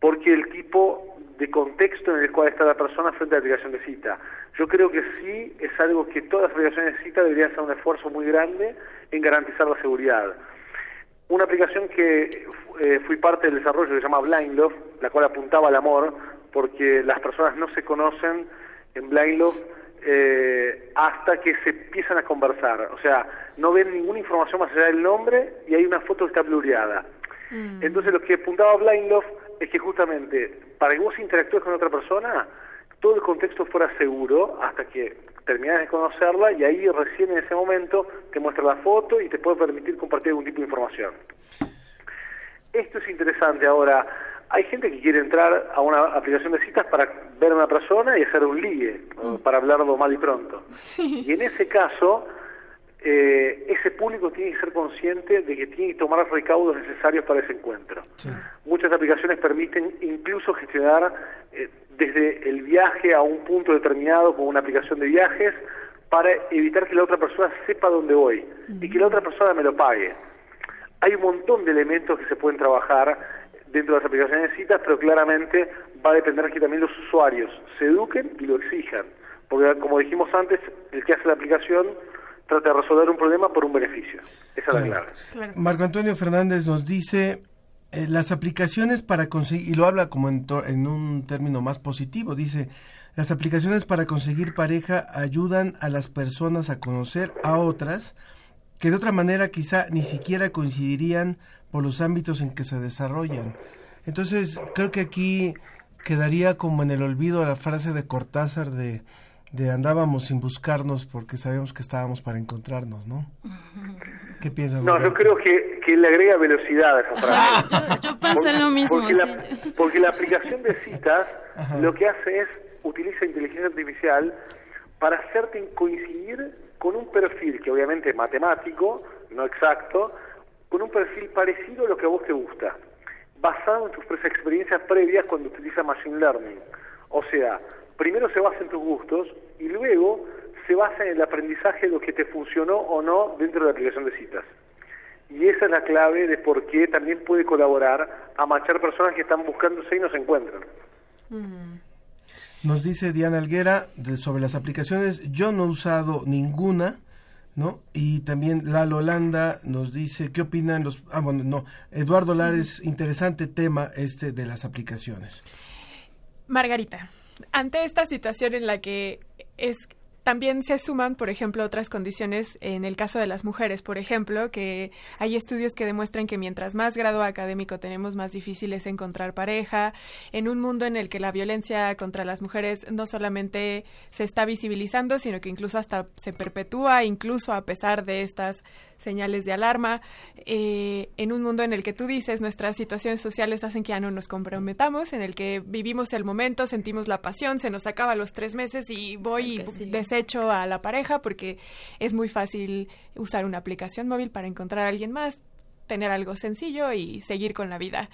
porque el tipo de contexto en el cual está la persona frente a la aplicación de cita. Yo creo que sí es algo que todas las aplicaciones de cita deberían hacer un esfuerzo muy grande en garantizar la seguridad. Una aplicación que eh, fui parte del desarrollo que se llama Blind Love, la cual apuntaba al amor, porque las personas no se conocen en Blind Love eh, hasta que se empiezan a conversar. O sea, no ven ninguna información más allá del nombre y hay una foto que está blureada. Entonces lo que apuntaba Blind Love es que justamente para que vos interactúes con otra persona, todo el contexto fuera seguro hasta que terminas de conocerla y ahí recién en ese momento te muestra la foto y te puede permitir compartir algún tipo de información. Esto es interesante ahora. Hay gente que quiere entrar a una aplicación de citas para ver a una persona y hacer un ligue, o para hablarlo mal y pronto. Y en ese caso, eh, ese público tiene que ser consciente de que tiene que tomar recaudos necesarios para ese encuentro. Muchas aplicaciones permiten incluso gestionar eh, desde el viaje a un punto determinado con una aplicación de viajes para evitar que la otra persona sepa dónde voy y que la otra persona me lo pague. Hay un montón de elementos que se pueden trabajar dentro de las aplicaciones de citas, pero claramente va a depender que también los usuarios se eduquen y lo exijan. Porque como dijimos antes, el que hace la aplicación trata de resolver un problema por un beneficio. Esa es la clave. Marco Antonio Fernández nos dice eh, las aplicaciones para conseguir, y lo habla como en, to- en un término más positivo, dice, las aplicaciones para conseguir pareja ayudan a las personas a conocer a otras que de otra manera quizá ni siquiera coincidirían por los ámbitos en que se desarrollan. Entonces, creo que aquí quedaría como en el olvido la frase de Cortázar de de andábamos sin buscarnos porque sabíamos que estábamos para encontrarnos, ¿no? ¿Qué piensas? No, yo creo que, que le agrega velocidad a esa frase. yo, yo pensé lo mismo. Porque, sí. la, porque la aplicación de citas lo que hace es utiliza inteligencia artificial para hacerte coincidir con un perfil que obviamente es matemático, no exacto, con un perfil parecido a lo que a vos te gusta, basado en tus experiencias previas cuando utiliza Machine Learning. O sea, primero se basa en tus gustos y luego se basa en el aprendizaje de lo que te funcionó o no dentro de la aplicación de citas. Y esa es la clave de por qué también puede colaborar a machar personas que están buscándose y no se encuentran. Nos dice Diana Alguera de- sobre las aplicaciones, yo no he usado ninguna, ¿no? Y también Lalo Holanda nos dice, ¿qué opinan los... Ah, bueno, no, Eduardo Lares, interesante tema este de las aplicaciones. Margarita, ante esta situación en la que es también se suman, por ejemplo, otras condiciones en el caso de las mujeres, por ejemplo, que hay estudios que demuestran que mientras más grado académico tenemos, más difícil es encontrar pareja, en un mundo en el que la violencia contra las mujeres no solamente se está visibilizando, sino que incluso hasta se perpetúa, incluso a pesar de estas señales de alarma, eh, en un mundo en el que tú dices nuestras situaciones sociales hacen que ya no nos comprometamos, en el que vivimos el momento, sentimos la pasión, se nos acaba los tres meses y voy y desecho a la pareja porque es muy fácil usar una aplicación móvil para encontrar a alguien más, tener algo sencillo y seguir con la vida.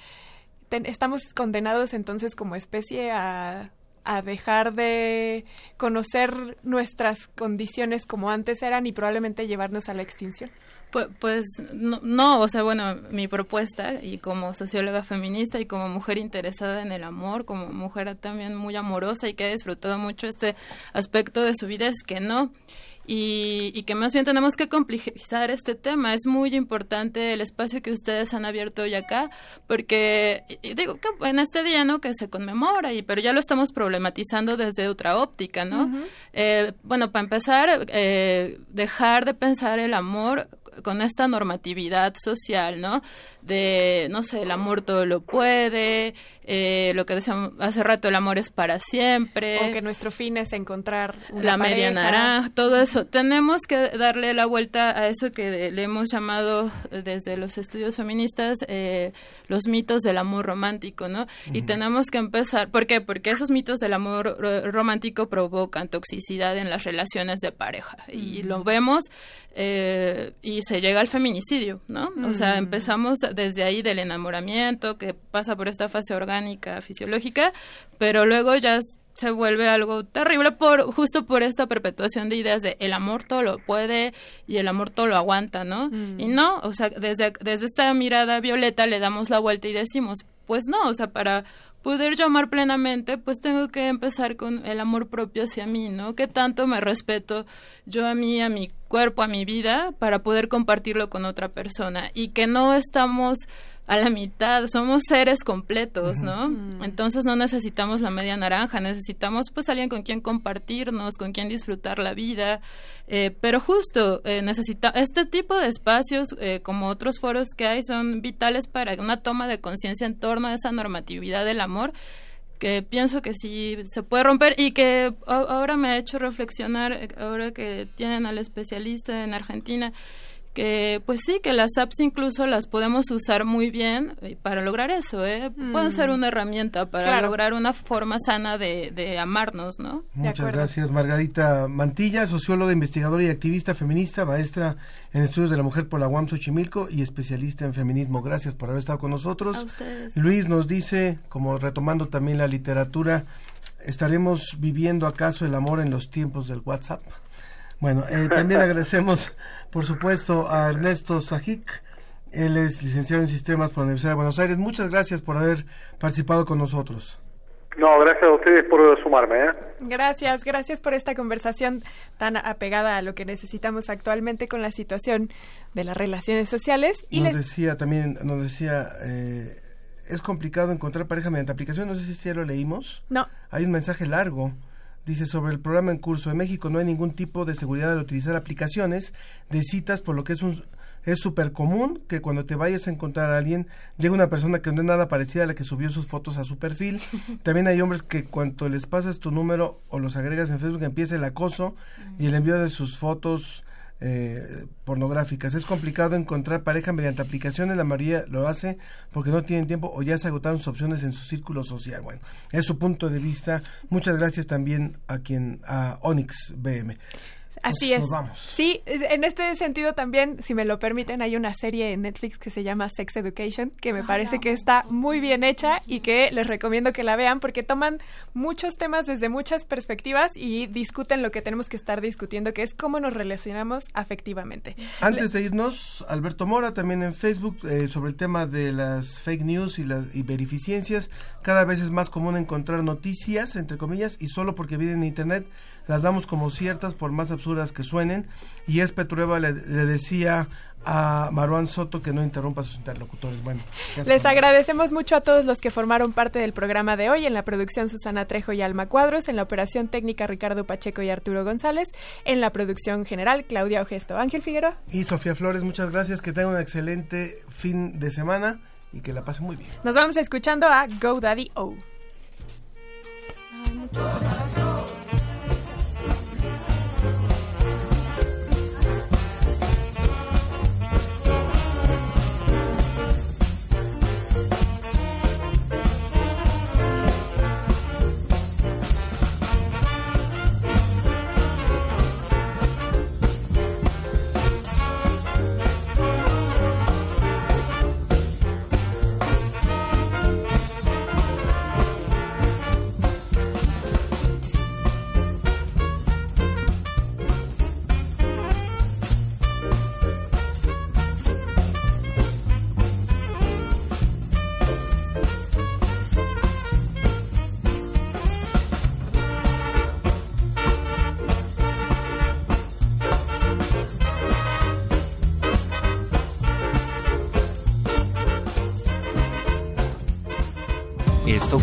Ten- estamos condenados entonces como especie a a dejar de conocer nuestras condiciones como antes eran y probablemente llevarnos a la extinción. Pues, pues no, no, o sea, bueno, mi propuesta y como socióloga feminista y como mujer interesada en el amor, como mujer también muy amorosa y que ha disfrutado mucho este aspecto de su vida es que no. Y, y que más bien tenemos que complejizar este tema. Es muy importante el espacio que ustedes han abierto hoy acá, porque y- digo que en este día, ¿no? Que se conmemora, y pero ya lo estamos problematizando desde otra óptica, ¿no? Eh, bueno, para empezar, eh, dejar de pensar el amor con esta normatividad social, ¿no? De, no sé, el amor todo lo puede, eh, lo que decíamos hace rato, el amor es para siempre. O que nuestro fin es encontrar una la media pareja. naranja, todo eso. Tenemos que darle la vuelta a eso que le hemos llamado desde los estudios feministas eh, los mitos del amor romántico, ¿no? Y tenemos que empezar, ¿por qué? Porque esos mitos del amor ro- romántico provocan toxicidad en las relaciones de pareja y lo vemos eh, y se llega al feminicidio, ¿no? O sea, Mm. empezamos desde ahí del enamoramiento que pasa por esta fase orgánica, fisiológica, pero luego ya se vuelve algo terrible por justo por esta perpetuación de ideas de el amor todo lo puede y el amor todo lo aguanta, ¿no? Y no, o sea, desde, desde esta mirada violeta le damos la vuelta y decimos, pues no, o sea, para poder yo amar plenamente, pues tengo que empezar con el amor propio hacia mí, ¿no? Que tanto me respeto yo a mí, a mi cuerpo, a mi vida, para poder compartirlo con otra persona y que no estamos a la mitad, somos seres completos, ¿no? Entonces no necesitamos la media naranja, necesitamos pues alguien con quien compartirnos, con quien disfrutar la vida, eh, pero justo eh, necesita este tipo de espacios eh, como otros foros que hay son vitales para una toma de conciencia en torno a esa normatividad del amor que pienso que sí se puede romper y que ahora me ha hecho reflexionar, eh, ahora que tienen al especialista en Argentina, que pues sí, que las apps incluso las podemos usar muy bien eh, para lograr eso, ¿eh? Pueden Mm. ser una herramienta para Claro. lograr una forma sana de, de amarnos, ¿no? Muchas gracias, Margarita Mantilla, socióloga, investigadora y activista feminista, maestra en estudios de la mujer por la UAM Xochimilco y especialista en feminismo. Gracias por haber estado con nosotros. A ustedes. Luis nos dice, como retomando también la literatura, ¿estaremos viviendo acaso el amor en los tiempos del WhatsApp? Bueno, eh, también agradecemos, por supuesto, a Ernesto Sajic. Él es licenciado en sistemas por la Universidad de Buenos Aires. Muchas gracias por haber participado con nosotros. No, gracias a ustedes por sumarme. ¿eh? Gracias, gracias por esta conversación tan apegada a lo que necesitamos actualmente con la situación de las relaciones sociales. Y nos les- decía también, nos decía, eh, es complicado encontrar pareja mediante aplicación. No sé si ya lo leímos. No. Hay un mensaje largo. Dice sobre el programa en curso en México no hay ningún tipo de seguridad al utilizar aplicaciones de citas, por lo que es un Es súper común que cuando te vayas a encontrar a alguien, llegue una persona que no es nada parecida a la que subió sus fotos a su perfil. También hay hombres que cuando les pasas tu número o los agregas en Facebook empieza el acoso y el envío de sus fotos eh, pornográficas. Es complicado encontrar pareja mediante aplicaciones, la mayoría lo hace porque no tienen tiempo o ya se agotaron sus opciones en su círculo social. Bueno, es su punto de vista. Muchas gracias también a quien, a Onyx BM. Así Pues, es. nos vamos. Sí, en este sentido también, si me lo permiten, hay una serie en Netflix que se llama Sex Education, que me parece que está muy bien hecha y que les recomiendo que la vean porque toman muchos temas desde muchas perspectivas y discuten lo que tenemos que estar discutiendo, que es cómo nos relacionamos afectivamente. Antes de irnos, Alberto Mora también en Facebook eh, sobre el tema de las fake news y las y verificiencias. Cada vez es más común encontrar noticias, entre comillas, y solo porque vienen en Internet las damos como ciertas por más absurdas que suenen. Y es Petrueva le, le decía a Maruán Soto que no interrumpa a sus interlocutores. Bueno, Les agradecemos mucho a todos los que formaron parte del programa de hoy, en la producción Susana Trejo y Alma Cuadros, en la operación técnica Ricardo Pacheco y Arturo González, en la producción general Claudia Ogesto. Ángel Figueroa. Y Sofía Flores, muchas gracias. Que tengan un excelente fin de semana y que la pasen muy bien. Nos vamos escuchando a Go Daddy O.